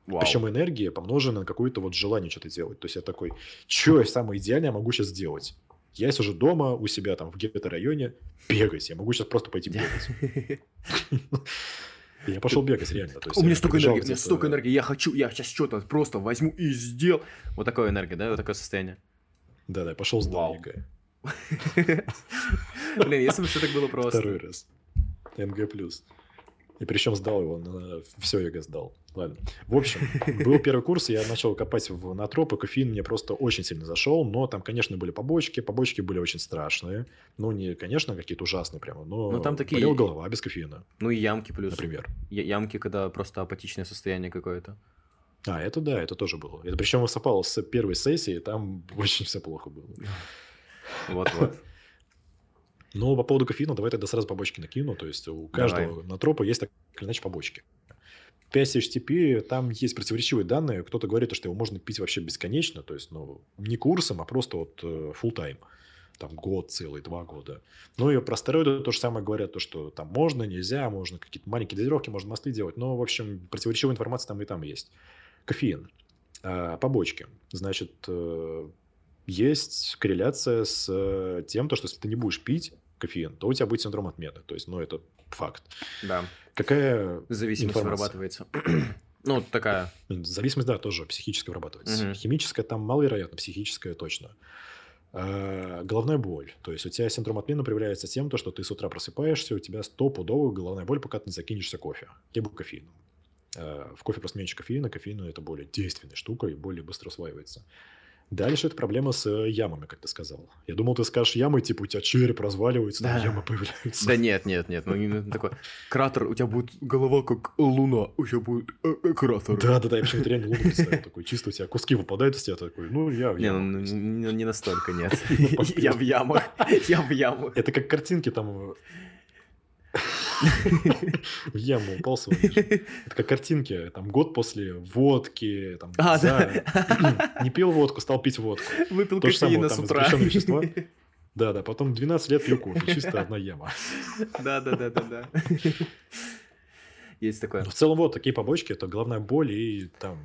Вау. Причем энергия помножена на какое-то вот желание что-то делать. То есть я такой, что я самое идеальное могу сейчас сделать? Я сижу дома у себя там в гетто-районе, бегать. Я могу сейчас просто пойти бегать. <laughs> Я пошел бегать, реально. То есть У меня столько энергии, у меня столько энергии, я хочу, я сейчас что-то просто возьму и сделал. Вот такая энергия, да, вот такое состояние. Да-да, я пошел Вау. ЕГЭ. <laughs> Блин, если бы все так было <laughs> просто. Второй раз. НГ+. И причем сдал его, на все ЕГЭ сдал. Ладно. В общем, был первый курс, я начал копать в ноотропы, кофеин мне просто очень сильно зашел, но там, конечно, были побочки, побочки были очень страшные. Ну, не, конечно, какие-то ужасные прямо, но Ну, там такие- болела голова без кофеина, Ну и ямки плюс. например. Я- Ямки, когда просто апатичное состояние какое-то. А, это да, это тоже было. Это причем совпало с первой сессией, там <laughs> очень все плохо было. Вот-вот. Но по поводу кофеина давай тогда сразу побочки накину. То есть у каждого натропа есть так или иначе побочки. 5-HTP, там есть противоречивые данные. Кто-то говорит, что его можно пить вообще бесконечно. То есть, ну, не курсом, а просто вот э, full time. Там год целый, два года. Ну и про стероиды то же самое говорят, то, что там можно, нельзя, можно какие-то маленькие дозировки, можно мосты делать. Но, в общем, противоречивая информация там и там есть. Кофеин. А, побочки. Значит, э, есть корреляция с э, тем, то, что если ты не будешь пить кофеин, то у тебя будет синдром отмены. То есть, ну, это факт. Да. Какая Зависимость Информация. вырабатывается. <clears throat> Ну, такая. зависимость, да, тоже психическая вырабатывается. Мгм. Химическая там маловероятно, психическая точно. А, головная боль. То есть у тебя синдром отмены проявляется тем, то, что ты с утра просыпаешься, у тебя стопудовая головная боль, пока ты не закинешься кофе, либо кофеином. А, В кофе просто меньше кофеина, кофеин это более действенная штука и более быстро усваивается. Дальше это проблема с э, ямами, как ты сказал. Я думал, ты скажешь ямы, типа у тебя череп разваливается, там Да. ямы появляются. Да нет, нет, нет. Ну, такой кратер, у тебя будет голова как луна, у тебя будет э, э, кратер. Да, да, да, я почему-то реально луну представил. Такой, чисто у тебя куски выпадают из тебя, такой, ну, я в Не, ну, ямах. не, настолько, нет. <laughs> Ну, Я в ямах. <laughs> Я в ямах. Это как картинки там... В яму упал свой. Это как картинки. Там год после водки. Там, А, Не пил водку, стал пить водку. Выпил То же самое, кофеина там, с утра. вещества. Да, да, потом 12 лет пью кофе. Чисто одна яма. Да, да, да, да, да. Есть такое. Но в целом вот такие побочки. Это головная боль и там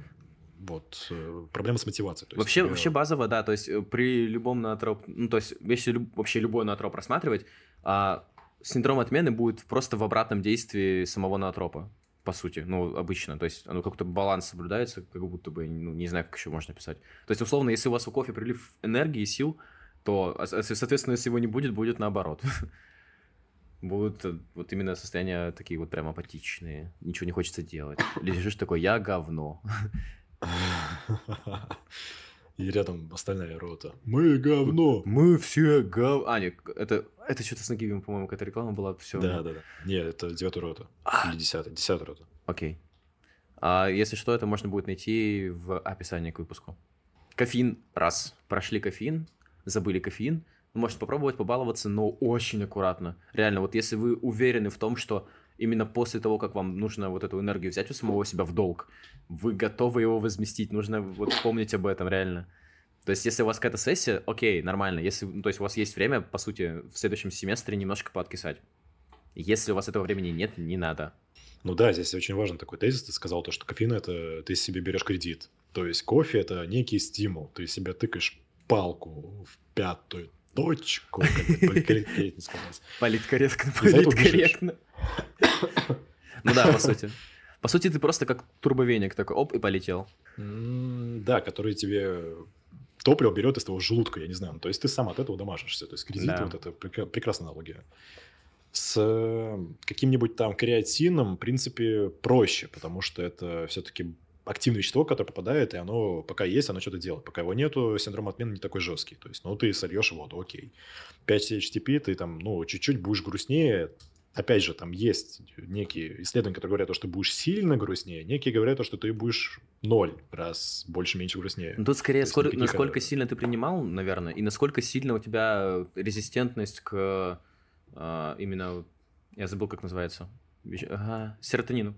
вот э, проблемы с мотивацией. Есть Вообще, тебе- вообще базово, да, то есть э, при любом ноотроп, ну, то есть если люб- вообще любой ноотроп рассматривать, а, синдром отмены будет просто в обратном действии самого ноотропа, по сути, ну, обычно, то есть оно как-то баланс соблюдается, как будто бы, ну, не знаю, как еще можно писать. То есть, условно, если у вас в кофе прилив энергии, сил, то, а, со- соответственно, если его не будет, будет наоборот. <laughs> Будут э, вот именно состояния такие вот прям апатичные, ничего не хочется делать. Лежишь такой, я говно. <laughs> <laughs> И рядом остальная рота. Мы говно. Мы все гов... А, нет, это, это что-то с Нагиевым, по-моему, какая-то реклама была. Все. Да, да, да. Нет, это девятая рота. А. Или десятая. Десятая рота. Окей. А если что, это можно будет найти в описании к выпуску. Кофеин раз. Прошли кофеин, забыли кофеин. Можете попробовать побаловаться, но очень аккуратно. Реально, вот если вы уверены в том, что именно после того, как вам нужно вот эту энергию взять у самого себя в долг, вы готовы его возместить. Нужно вот помнить об этом, реально. То есть, если у вас какая-то сессия, окей, нормально. Если, ну, то есть, у вас есть время, по сути, в следующем семестре немножко пооткисать. Если у вас этого времени нет, не надо. Ну да, здесь очень важен такой тезис. Ты сказал то, что кофеин – это ты себе берешь кредит. То есть кофе – это некий стимул. Ты себе тыкаешь палку в пятую точку, как <laughs> политкорректно сказать. Политкорректно. Ну да, по сути. По сути, ты просто как турбовеник такой, оп, и полетел. Да, который тебе топливо берет из твоего желудка, я не знаю. Ну, То есть ты сам от этого дамажишься. То есть кредит Да. вот это прекрасная аналогия. С э, каким-нибудь там креатином, в принципе, проще, потому что это все-таки активное вещество, которое попадает, и оно пока есть, оно что-то делает. Пока его нету, синдром отмены не такой жесткий. То есть, ну, ты сольешь воду, окей. 5 HTP, ты там, ну, чуть-чуть будешь грустнее, опять же, там есть некие исследования, которые говорят, что ты будешь сильно грустнее, некие говорят, что ты будешь ноль раз больше-меньше грустнее. Ну, тут скорее, сколько, никаких... насколько сильно ты принимал, наверное, и насколько сильно у тебя резистентность к э, именно, я забыл, как называется, ага, серотонину.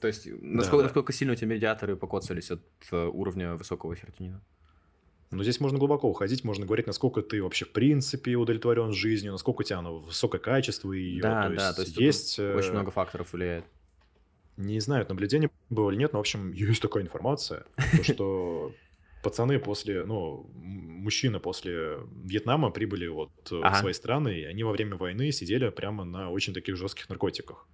То есть, насколько, да, насколько сильно у тебя медиаторы покоцались от э, уровня высокого серотонина? Но здесь можно глубоко уходить, можно говорить, насколько ты вообще в принципе удовлетворен жизнью, насколько у тебя оно высокое качество ее. Да, то да, есть, то есть есть очень много факторов влияет. Не знаю, наблюдение было или нет, но, в общем, есть такая информация, <laughs> что пацаны после, ну, мужчины после Вьетнама прибыли вот ага. в свои страны, и они во время войны сидели прямо на очень таких жестких наркотиках.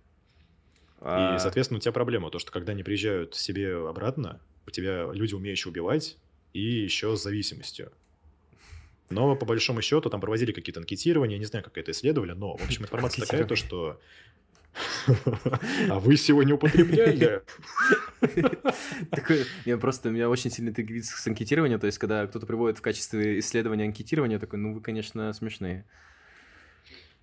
А... И, соответственно, у тебя проблема, то, что когда они приезжают себе обратно, у тебя люди, умеющие убивать, и еще с зависимостью. Но по большому счету там проводили какие-то анкетирования, не знаю, как это исследовали, но, в общем, информация такая, то, что... А вы сегодня употребляли? Я просто, меня очень сильно интегрит с анкетированием, то есть, когда кто-то приводит в качестве исследования анкетирования, такой, ну, вы, конечно, смешные.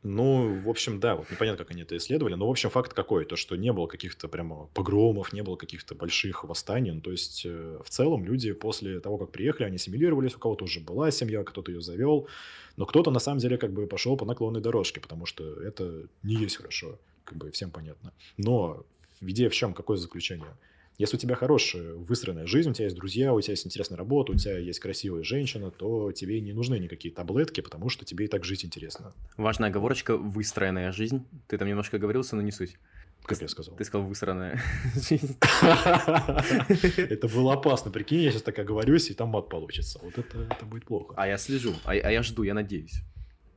Ну, в общем, да, вот непонятно, как они это исследовали, но, в общем, факт какой, то, что не было каких-то прямо погромов, не было каких-то больших восстаний, ну, то есть, э, в целом люди после того, как приехали, они ассимилировались, у кого-то уже была семья, кто-то ее завел, но кто-то, на самом деле, как бы пошел по наклонной дорожке, потому что это не есть хорошо, как бы всем понятно. Но идея в чем, какое заключение? Если у тебя хорошая выстроенная жизнь, у тебя есть друзья, у тебя есть интересная работа, у тебя есть красивая женщина, то тебе не нужны никакие таблетки, потому что тебе и так жить интересно. Важная оговорочка – выстроенная жизнь. Ты там немножко говорился, но не суть. Как я сказал? Ты сказал высранная <laughs> жизнь. <laughs> Это было опасно. Прикинь, я сейчас так оговорюсь, и там мат получится. Вот это, это будет плохо. А я слежу, а, а я жду, я надеюсь.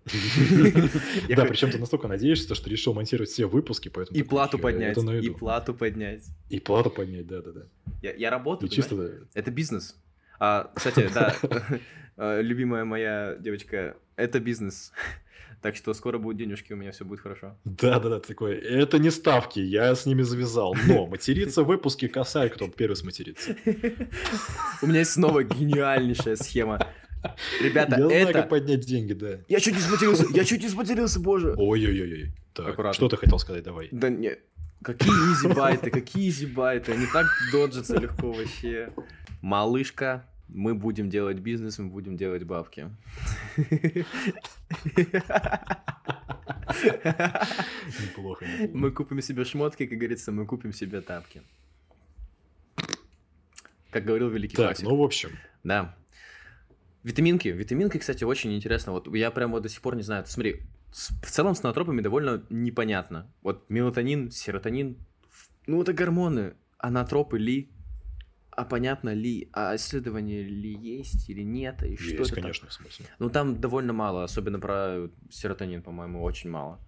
Да, причем ты настолько надеешься, что решил монтировать все выпуски, поэтому... И плату поднять, и плату поднять. И плату поднять, да-да-да. Я работаю, чисто Это бизнес. А, кстати, да, а, <laughs> любимая моя девочка, это бизнес. Так что скоро будут денежки, у меня все будет хорошо. Да, да, да, такой. Это не ставки, я с ними завязал. Но <laughs> материться в выпуске косарь, кто первый сматерится. У меня есть снова гениальнейшая схема. Ребята, я это... знаю, поднять деньги, да. Я чуть не сматерился, я чуть не сматерился, боже. Ой-ой-ой. Так, что ты хотел сказать, давай. Да нет, какие изи-байты, какие изи-байты, они так доджатся легко вообще. Малышка, мы будем делать бизнес, мы будем делать бабки. Неплохо, Мы купим себе шмотки, как говорится, мы купим себе тапки. Как говорил великий Так, ну в общем. Да. Витаминки. Витаминки, кстати, очень интересно. Вот я прям вот до сих пор не знаю. Смотри, в целом с ноотропами довольно непонятно. Вот мелатонин, серотонин, ну это гормоны. А ноотропы ли? А понятно ли? А исследования ли есть или нет? И что есть, конечно, так? в смысле. Ну там довольно мало, особенно про серотонин, по-моему, очень мало.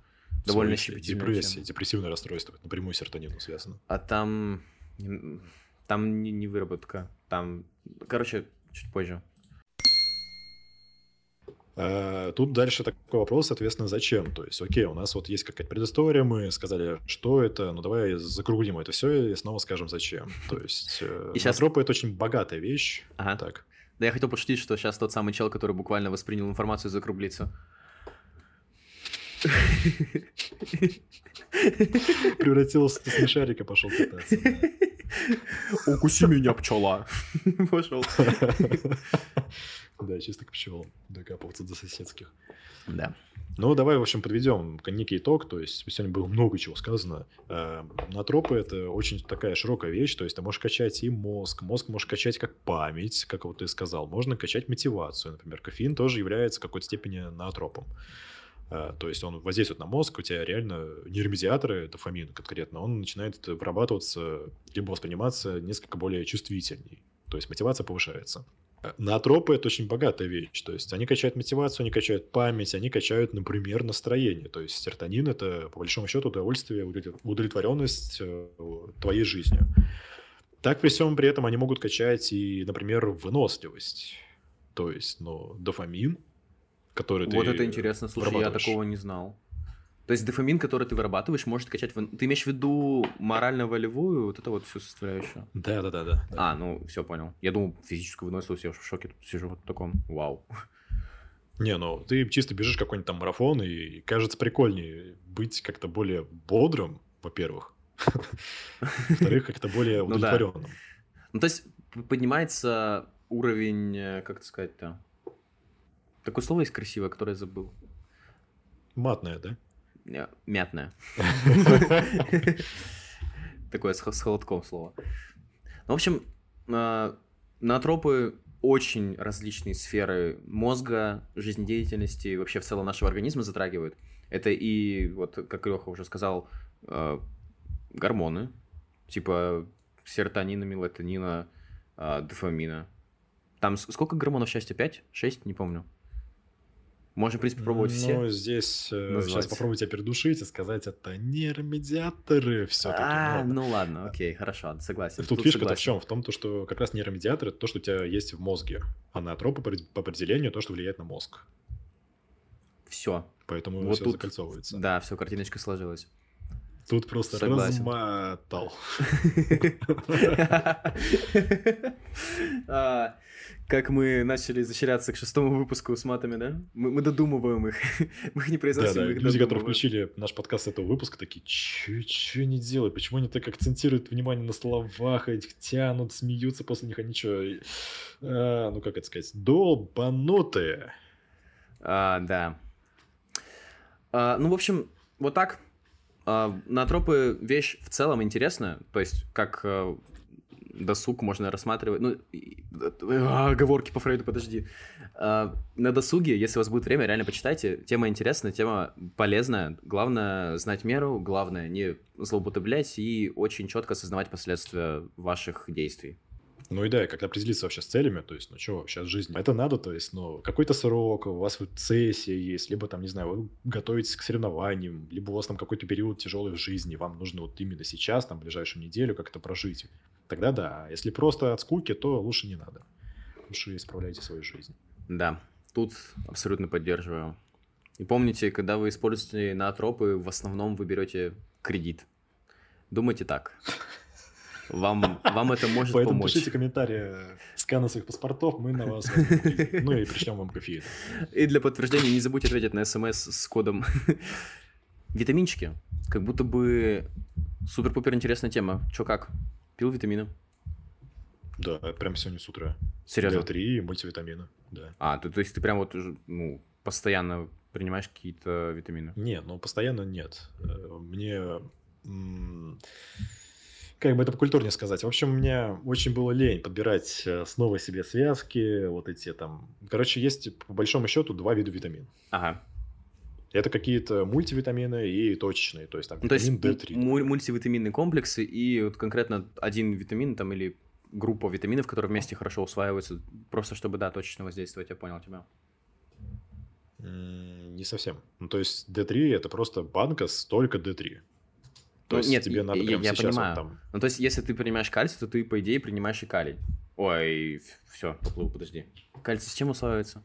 Довольно щепетильно. Депрессия, депрессивное расстройство, напрямую с серотонином связано. А там... Там не, не выработка. Там... Короче, чуть позже. А, тут дальше такой вопрос, соответственно, зачем? То есть, окей, у нас вот есть какая-то предыстория, мы сказали, что это, ну давай закруглим это все и снова скажем, зачем. То есть, э, и сейчас... это очень богатая вещь. Ага. Так. Да я хотел пошутить, что сейчас тот самый чел, который буквально воспринял информацию, закруглится. <laughs> Превратился в смешарика, пошел кататься. Укуси меня, пчела. <laughs> Пошел. Да, чисто к пчелам. Докапываться до соседских. Да. Ну, давай, в общем, подведем некий итог. То есть, сегодня было много чего сказано. Э, натропы – это очень такая широкая вещь. То есть, ты можешь качать и мозг. Мозг можешь качать как память, как вот ты сказал. Можно качать мотивацию. Например, кофеин тоже является в какой-то степени натропом. Э, то есть он воздействует на мозг, у тебя реально нейромедиаторы, дофамин конкретно, он начинает вырабатываться, либо восприниматься несколько более чувствительней. То есть мотивация повышается. Наотропы – это очень богатая вещь. То есть они качают мотивацию, они качают память, они качают, например, настроение. То есть серотонин – это, по большому счету, удовольствие, удовлетворенность э, твоей жизнью. Так при всем при этом они могут качать и, например, выносливость. То есть, ну, дофамин, который вот ты Вот это интересно, слушай, я такого не знал. То есть дофамин, который ты вырабатываешь, может качать... Ты имеешь в виду морально-волевую, вот это вот всю составляющую? Да, да, да, да. А, ну, все понял. Я думал, физическую выносливость, я в шоке тут сижу вот в таком, вау. Не, ну ты чисто бежишь какой-нибудь там марафон, и кажется прикольнее быть как-то более бодрым, во-первых. <laughs> Во-вторых, как-то более Ну удовлетворенным. Ну, то есть поднимается уровень, э, как это сказать-то? Такое слово есть красивое, которое я забыл. Матное, да? Э, Мятное. <laughs> Такое с холодком слово. Ну, В общем, э, наотропы очень различные сферы мозга, жизнедеятельности и вообще в целом нашего организма затрагивают. Это и, вот как Леха уже сказал, э, гормоны, типа серотонина, мелатонина, дофамина. Там сколько гормонов счастья? 5? 6? Не помню. Можно, в принципе, пробовать все. Ну, здесь назвать. сейчас попробую тебя передушить и сказать, это нейромедиаторы все-таки. А, ну ладно, окей, хорошо, согласен. Тут фишка-то в чем? В том, то, что как раз нейромедиатор это то, что у тебя есть в мозге. А наотропы по по определению то, что влияет на мозг. Все. Поэтому Вот все тут- закольцовывается. Да, все, картиночка сложилась. Тут просто Согласен. размотал. А, Как мы начали изощряться к шестому выпуску с матами, да? Мы, мы додумываем их. <laughs> Мы их не произносим, их Люди, которые включили наш подкаст этого выпуска, такие, че они делают? Почему они так акцентируют внимание на словах, этих тянут, смеются после них, они что? ну, как это сказать? Долбанутые. А, да. А, ну, в общем, вот так. А, Натропы вещь в целом интересная. То есть, как э, досуг можно рассматривать. Ну, и- а, оговорки по Фрейду, подожди. А, на досуге, если у вас будет время, реально почитайте. Тема интересная, тема полезная. Главное знать меру, главное не злоупотреблять и очень четко осознавать последствия ваших действий. Ну и да, и как определиться вообще с целями, то есть, ну что вообще с жизнью. Это надо, то есть, ну, какой-то срок, у вас вот сессия есть, либо там, не знаю, вы готовитесь к соревнованиям, либо у вас там какой-то период тяжелый в жизни, вам нужно вот именно сейчас, там, ближайшую неделю как-то прожить. Тогда да, а если просто от скуки, то лучше не надо. Лучше исправляйте свою жизнь. Да, тут абсолютно поддерживаю. И помните, когда вы используете наотропы, в основном вы берете кредит. Думайте так. Вам, вам это может Поэтому помочь. пишите комментарии, сканы своих паспортов, мы на вас. Ну и пришлем вам кофеин. И для подтверждения не забудьте ответить на смс с кодом витаминчики. Как будто бы супер-пупер интересная тема. Чё как? Пил витамины? Да, прям сегодня с утра. Серьезно? Д3 и мультивитамины, да. А, то, то есть ты прям вот уже, ну, постоянно принимаешь какие-то витамины? Нет, ну постоянно нет. Э, Мне как бы это покультурнее сказать. В общем, мне очень было лень подбирать э, снова себе связки, вот эти там. Короче, есть по большому счету два вида витамин. Ага. Это какие-то мультивитамины и точечные, то есть там Ну, то есть витамин м- D3. му- мультивитаминные комплексы и вот конкретно один витамин там или группа витаминов, которые вместе хорошо усваиваются, просто чтобы, да, точечно воздействовать, я понял тебя. М, Не совсем. Ну, то есть D3 это просто банка с только D3. То Ну, есть нет, тебе надо я- прямо я сейчас вот понимаю. там Ну, то есть, если ты принимаешь кальций, то ты, по идее, принимаешь и калий. Ой, все, поплыл, подожди. Кальций с чем усваивается?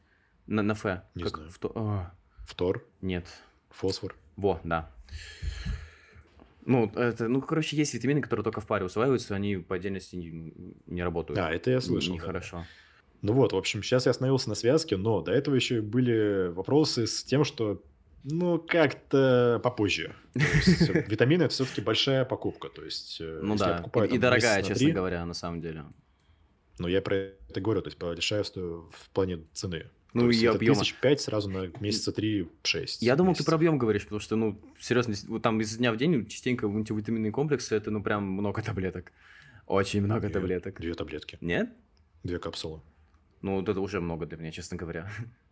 На, на Ф. Не Как знаю. в то- а, фтор, нет. фосфор. Во, да. Ну, это, ну, короче, есть витамины, которые только в паре усваиваются, они по отдельности не, не работают. А, это я слышал. да. Нехорошо. Ну вот, в общем, сейчас я остановился на связке, но до этого еще были вопросы с тем, что ну, как-то попозже. <laughs> Есть, витамины это все-таки большая покупка. То есть, э, Ну да, покупаю и, дорогая, честно три, говоря, на самом деле. Ну, я про это говорю, то есть, решаю в плане цены. Ну То есть, и это объема. тысяч пять сразу на месяца три-шесть. Я думал, ты про объем говоришь, потому что, ну, серьезно, там из дня в день частенько мультивитаминные комплексы, это, ну, прям много таблеток. Очень много таблеток. Две таблетки, Нет? две капсулы. Ну, вот это уже много для меня, честно говоря. <laughs>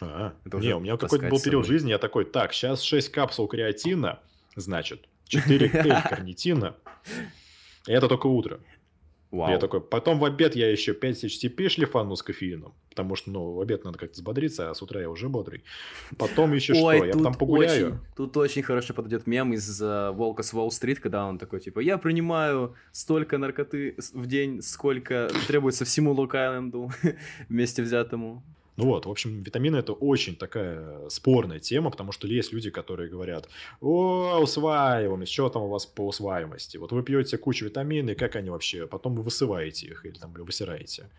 А, Это не, у меня какой-то был период жизни, я такой, так, сейчас 6 капсул креатина, значит, <laughs> 4 L-карнитина, и это только утро. Вау. Я такой, потом в обед я еще 5 HTP шлифану с кофеином, потому что, ну, в обед надо как-то взбодриться, а с утра я уже бодрый. Потом еще что, я там погуляю. Очень, тут очень хорошо подойдет мем из э, Волка с Уолл-стрит, когда он такой, типа, я принимаю столько наркоты в день, сколько требуется всему Лок-Айленду <laughs> вместе взятому. Ну вот, в общем, витамины это очень такая спорная тема, потому что есть люди, которые говорят, о, усваиваемость, что там у вас по усваиваемости? Вот вы пьете кучу витаминов, и как они вообще, потом вы высываете их или там высираете.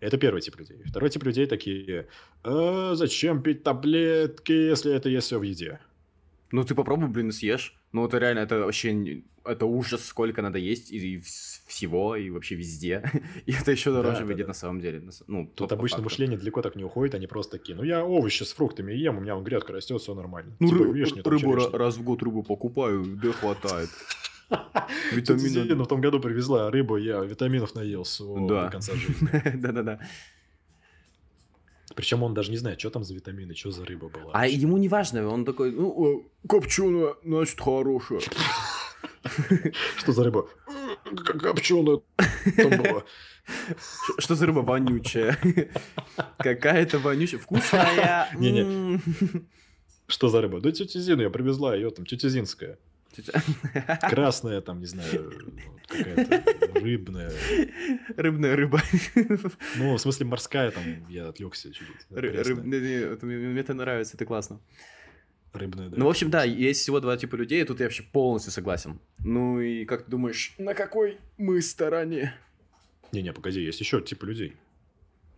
Это первый тип людей. Второй тип людей такие, «А, зачем пить таблетки, если это есть все в еде? Ну, ты попробуй, блин, съешь. Ну, это реально, это вообще, это ужас, сколько надо есть, и, и вс- всего, и вообще везде. <laughs> И это еще Да, дороже да, выйдет да. на самом деле. Ну, Тут по- по обычно факту. мышление далеко так не уходит, они просто такие, ну я овощи с фруктами ем, у меня вон грядка растет, все нормально. Ну, Типа, ры- вишни, там рыбу черешни. раз в год рыбу покупаю, да хватает. <laughs> Витамины. В том году привезла рыбу, я витаминов наелся Да. до конца жизни. <laughs> Да-да-да. Причем он даже не знает, что там за витамины, что за рыба была. А ему не важно, он такой, ну, Копченая, значит, хорошая. <laughs> Что за рыба? Копченая там была. Ш- Что за рыба вонючая? Какая-то вонючая. Вкусная. Не-не. Что за рыба? Да тетя Зина, я привезла ее, там, тетя Зинская. Красная, там, не знаю, какая-то рыбная. Рыбная рыба. Ну, в смысле, морская, там, я отвлекся чуть-чуть. Мне это нравится, это классно. Рыбная, да. Ну, в общем, да, есть всего два типа людей, и тут я вообще полностью согласен. Ну и как ты думаешь, На какой мы стороне? Не-не, погоди, есть еще типы людей.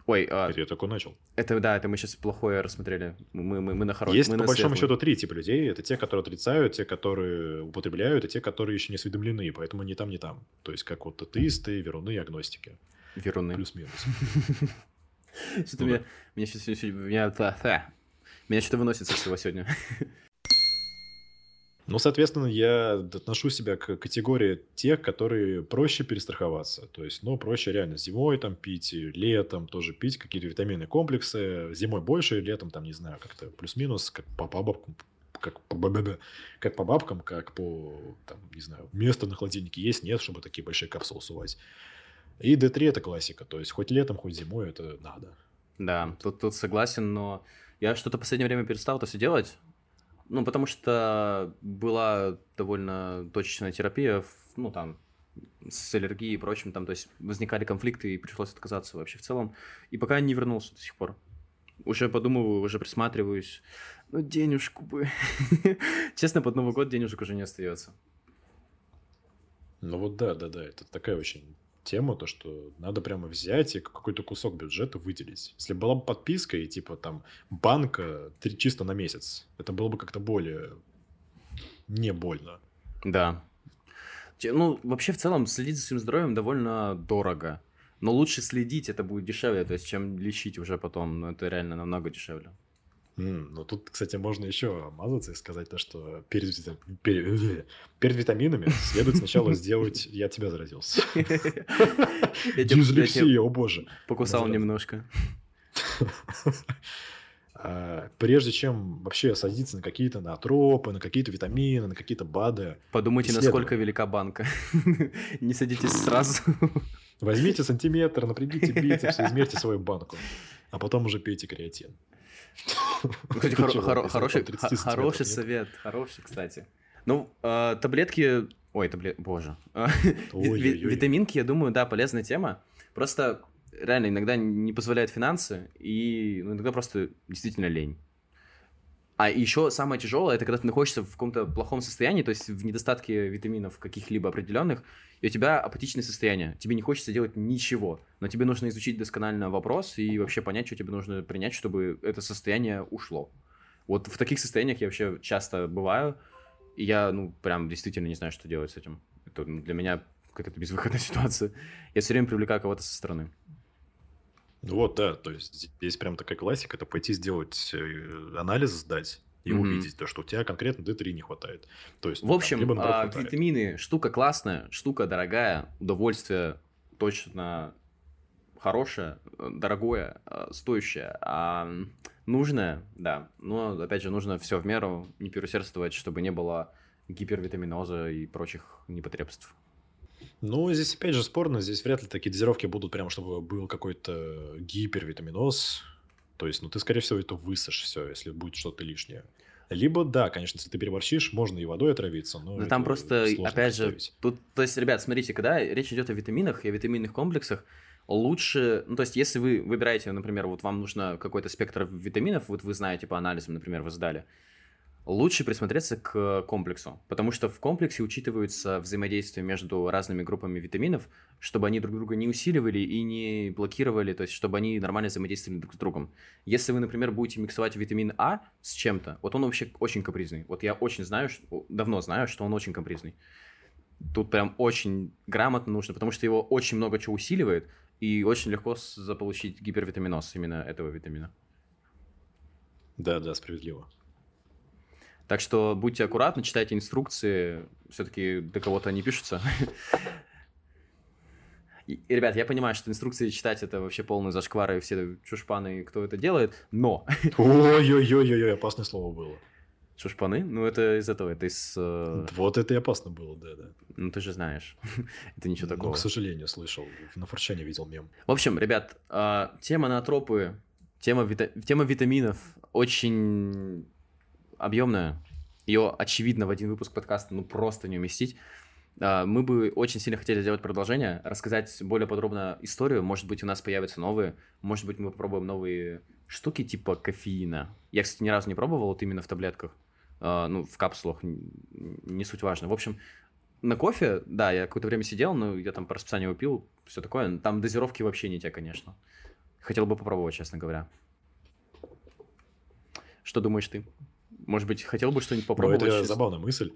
Ой, а, Это я такой начал. это да, это мы сейчас плохое рассмотрели. Мы, мы, мы на хорошем. Есть, мы по большому счету, три типа людей. Это те, которые отрицают, те, которые употребляют, и те, которые еще не осведомлены, поэтому ни там, ни там. То есть, как вот атеисты, веруны, агностики. Веруны. Плюс-минус. <laughs> Ну меня, да. меня, что-то выносит со всего сегодня. <laughs> Ну, соответственно, я отношу себя к категории тех, которые проще перестраховаться. То есть, ну, проще реально зимой там пить, летом тоже пить какие-то витаминные комплексы. Зимой больше, летом там, не знаю, как-то плюс-минус, как по бабкам, как по, как по бабкам, как по, там, не знаю, место на холодильнике есть, нет, чтобы такие большие капсулы сувать. И D3 это классика, то есть хоть летом, хоть зимой это надо. Да, тут, тут согласен, но я что-то в последнее время перестал это все делать. Ну, потому что была довольно точечная терапия, ну, там, с аллергией и прочим, там, то есть возникали конфликты, и пришлось отказаться вообще в целом. И пока не вернулся до сих пор. Уже подумываю, уже присматриваюсь. Ну, денежку бы. <laughs> Честно, под Новый год денежек уже не остается. Ну вот да, да, да, это такая очень тема, то, что надо прямо взять и какой-то кусок бюджета выделить. Если была бы подписка и типа там банка три- чисто на месяц, это было бы как-то более не больно. Да. Ну, вообще, в целом, следить за своим здоровьем довольно дорого. Но лучше следить, это будет дешевле, то есть, чем лечить уже потом. Ну, это реально намного дешевле. М, ну тут, кстати, можно еще мазаться и сказать то, что перед, перед, перед витаминами следует сначала сделать «я тебя заразился». <laughs> Я тебя- я тебя Дислексия, о боже. покусал немножко. <laughs> А, Прежде чем вообще садиться на какие-то натропы, на какие-то витамины, на какие-то БАДы, Подумайте, насколько велика банка. <laughs> Не садитесь сразу. Возьмите сантиметр, напрягите бицепс, измерьте свою банку, а потом уже пейте креатин. <laughs> Ну, Кстати, хороший, там 30 х- сантиметров хороший нет? совет, хороший, кстати. Ну, э, таблетки... Ой, таблет... Боже. <laughs> Витаминки, я думаю, да, полезная тема. Просто реально иногда не позволяют финансы, и ну, иногда просто действительно лень. А еще самое тяжелое, это когда ты находишься в каком-то плохом состоянии, то есть в недостатке витаминов каких-либо определенных, и у тебя апатичное состояние. Тебе не хочется делать ничего, но тебе нужно изучить досконально вопрос и вообще понять, что тебе нужно принять, чтобы это состояние ушло. Вот в таких состояниях я вообще часто бываю, и я, ну, прям действительно не знаю, что делать с этим. Это для меня какая-то безвыходная <laughs> ситуация. Я все время привлекаю кого-то со стороны. Вот, да, то есть здесь прям такая классика, это пойти сделать э, анализ, сдать и Мгм. увидеть, то, что у тебя конкретно D3 не хватает. То есть, В ну, там, общем, либо а, витамины штука классная, штука дорогая, удовольствие точно хорошее, э, дорогое, э, стоящее, а нужное, да. Но опять же нужно все в меру, не переусердствовать, чтобы не было гипервитаминоза и прочих непотребств. Ну, здесь опять же спорно, здесь вряд ли такие дозировки будут прям, чтобы был какой-то гипервитаминоз. То есть, ну, ты, скорее всего, это высышь все, если будет что-то лишнее. Либо, да, конечно, если ты переборщишь, можно и водой отравиться, но Ну, там просто, опять же, тут, то есть, ребят, смотрите, когда речь идет о витаминах и о витаминных комплексах, лучше, ну, то есть, если вы выбираете, например, вот вам нужно какой-то спектр витаминов, вот вы знаете по анализам, например, вы сдали, лучше присмотреться к комплексу, потому что в комплексе учитываются взаимодействие между разными группами витаминов, чтобы они друг друга не усиливали и не блокировали, то есть чтобы они нормально взаимодействовали друг с другом. Если вы, например, будете миксовать витамин А с чем-то, вот он вообще очень капризный. Вот я очень знаю, давно знаю, что он очень капризный. Тут прям очень грамотно нужно, потому что его очень много чего усиливает, и очень легко заполучить гипервитаминоз именно этого витамина. Да, да, справедливо. Так что будьте аккуратны, читайте инструкции, все-таки для кого-то они пишутся. И, ребят, я понимаю, что инструкции читать это вообще полный зашквар и все чушпаны, кто это делает, но... <laughs> Ой-ой-ой-ой, опасное слово было. Чушпаны? Ну, это из этого, это из... Э... Вот это и опасно было, да, да. Ну, ты же знаешь. <laughs> это ничего такого. Ну, к сожалению, слышал. На форчане видел мем. В общем, ребят, э, тема натропы, тема, вита... тема витаминов очень объемная. Ее, очевидно, в один выпуск подкаста ну просто не уместить. А, мы бы очень сильно хотели сделать продолжение, рассказать более подробно историю. Может быть, у нас появятся новые. Может быть, мы попробуем новые штуки типа кофеина. Я, кстати, ни разу не пробовал вот именно в таблетках. А, ну, в капсулах, не суть важно. В общем, на кофе, да, я какое-то время сидел, но я там по расписанию пил, все такое. Там дозировки вообще не те, конечно. Хотел бы попробовать, честно говоря. Что думаешь ты? Может быть, хотел бы что-нибудь попробовать? Ну, это сейчас? забавная мысль.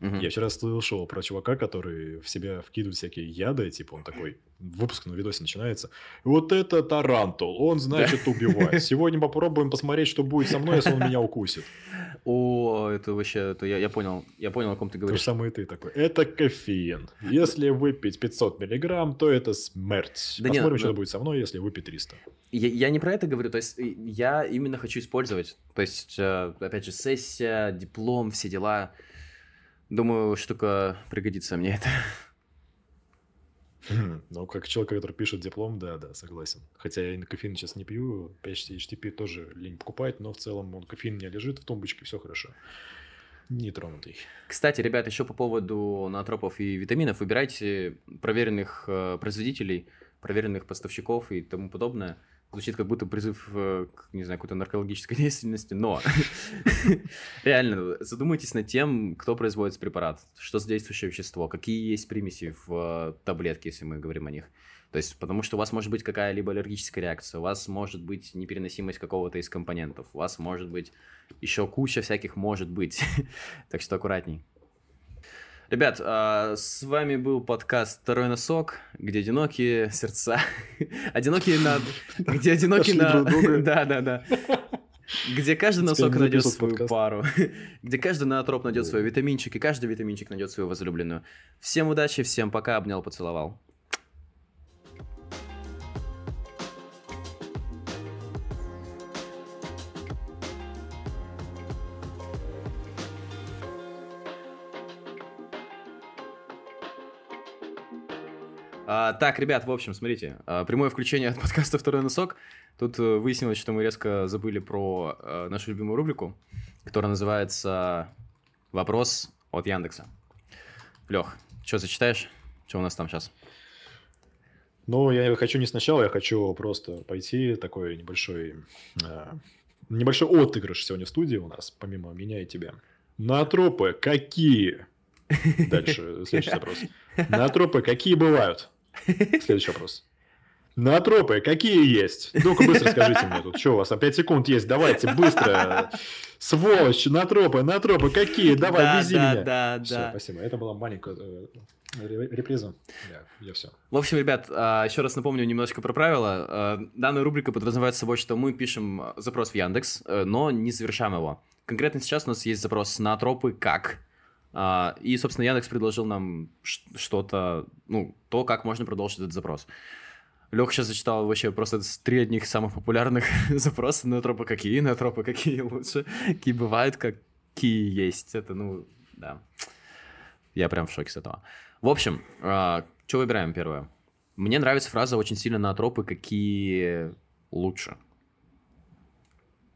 Угу. Я вчера слышал про чувака, который в себя вкидывает всякие яды, типа он такой, выпуск на видосе начинается. Вот это тарантул, он, значит, убивает. <laughs> Сегодня попробуем посмотреть, что будет со мной, если он меня укусит. О, это вообще, это я, я понял, я понял, о ком ты говоришь. То же самое и ты такой. Это кофеин. Если выпить 500 миллиграмм, то это смерть. Да Посмотрим, нет, что но... будет со мной, если выпить 300. Я, я не про это говорю, то есть я именно хочу использовать. То есть, э, опять же, сессия, диплом, все дела – Думаю, штука пригодится мне это. Ну, как человек, который пишет диплом, да, да, согласен. Хотя я и на кофеин сейчас не пью, почти HTP тоже лень покупать, но в целом он кофеин не лежит в тумбочке, все хорошо. Не тронутый. Кстати, ребят, еще по поводу натропов и витаминов, выбирайте проверенных э, производителей, проверенных поставщиков и тому подобное. Звучит как будто призыв э, к, не знаю, какой-то наркологической <laughs> деятельности, но <laughs> реально задумайтесь над тем, кто производит препарат, что за действующее вещество, какие есть примеси в э, таблетке, если мы говорим о них. То есть, потому что у вас может быть какая-либо аллергическая реакция, у вас может быть непереносимость какого-то из компонентов, у вас может быть еще куча всяких может быть. <laughs> так что аккуратней. Ребят, а, с вами был подкаст «Второй носок», где одинокие сердца... <laughs> одинокие на... <laughs> Где одинокие на... <laughs> Да, да, да. Где каждый носок найдет свою пару. Где каждый наотроп найдет свой витаминчик, и каждый витаминчик найдет свою возлюбленную. Всем удачи, всем пока, обнял, поцеловал. А, так, ребят, в общем, смотрите, а, прямое включение от подкаста «Второй носок». Тут э, выяснилось, что мы резко забыли про а, нашу любимую рубрику, которая называется «Вопрос от Яндекса». Лех, что зачитаешь? Что у нас там сейчас? Ну, я хочу не сначала, я хочу просто пойти такой небольшой, э, небольшой отыгрыш сегодня в студии у нас, помимо меня и тебя. Натропы какие? <laughs> Дальше, следующий <laughs> запрос. Натропы какие бывают? <laughs> Следующий вопрос. Натропы какие есть? Ну-ка быстро скажите мне тут. Что у вас? А 5 секунд есть. Давайте быстро. Сволочь, натропы, натропы какие? Давай, да, вези да, меня. Да, все, да. спасибо. Это была маленькая э, реприза. Я, я все. В общем, ребят, а, еще раз напомню немножко про правила. А, данная рубрика подразумевает собой, что мы пишем запрос в Яндекс, э, но не завершаем его. Конкретно сейчас у нас есть запрос на тропы как а, и, собственно, Яндекс предложил нам что-то, ну, то, как можно продолжить этот запрос. Леха сейчас зачитал вообще просто три одних самых популярных <laughs> запроса на тропы какие, на тропы какие лучше, какие бывают, какие есть. Это, ну, да. Я прям в шоке с этого. В общем, а, что выбираем первое? Мне нравится фраза очень сильно на тропы какие лучше.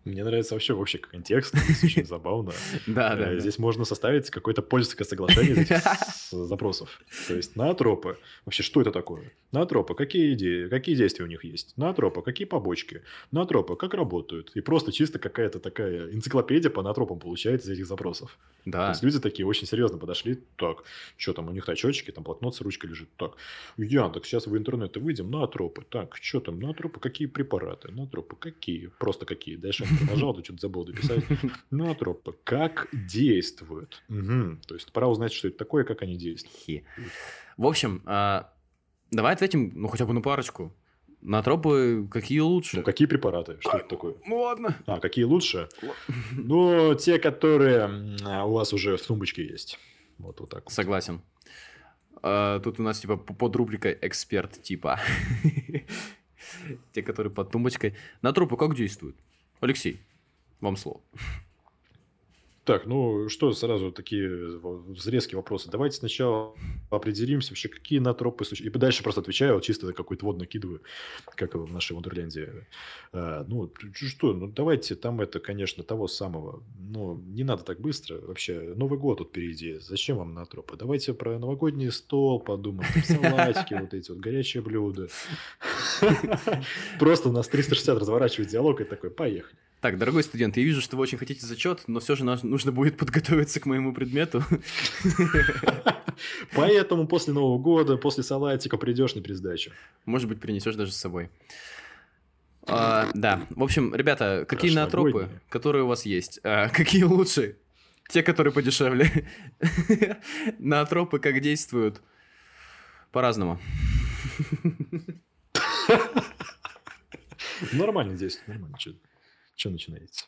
Мне нравится вообще вообще контекст, здесь очень забавно. Да, <laughs> да. Э, да. Здесь можно составить какое-то польское соглашение из этих <laughs> запросов. То есть наотропы. Вообще, что это такое? Наотропы. Какие идеи, какие действия у них есть? Наотропы. Какие побочки? Наотропы. Как работают? И просто чисто какая-то такая энциклопедия по наотропам получается из этих запросов. То Да. есть люди такие очень серьезно подошли. Так, что там у них очечки, там блокнот с ручкой лежит. Так, Яндекс, сейчас в интернет выйдем, наотропы. Так, что там, наотропы, какие препараты? Наотропы, какие? Просто какие? Дальше <laughs> продолжал, то что-то забыл дописать. Наотропы, как действуют? То есть пора узнать, что это такое, как они действуют. Хи. В общем, а, давай ответим, ну, хотя бы на парочку. На тропы какие лучше? Ну, какие препараты? Что это такое? Ну ладно. А, какие лучше? Ну, те, которые а, у вас уже в тумбочке есть. Вот, вот так. вот. Согласен. А, тут у нас типа под рубрикой эксперт типа. <laughs> Те, которые под тумбочкой. На трупы как действуют? Алексей, вам слово. Так, ну что сразу такие в- резкие вопросы. Давайте сначала определимся вообще, какие натропы существуют. И дальше просто отвечаю, вот чисто какой-то вод накидываю, как в нашей Вундерленде. А, ну, что, ну давайте там это, конечно, того самого. Ну, не надо так быстро. Вообще, Новый год тут впереди. Зачем вам натропы? Давайте про новогодний стол подумаем. Салатики, вот эти вот горячие блюда. <laughs> Просто у нас 360 разворачивает диалог и такой, поехали. Так, дорогой студент, я вижу, что вы очень хотите зачет, но все же нужно будет подготовиться к моему предмету. <laughs> Поэтому после Нового года, после салатика придешь на пересдачу. Может быть, принесешь даже с собой. А, да, в общем, ребята, какие наотропы, Прошлогодние. которые у вас есть? А, какие лучше? Те, которые подешевле. <laughs> Наотропы как действуют? По-разному. <laughs> Нормально действует, нормально. Что начинаете?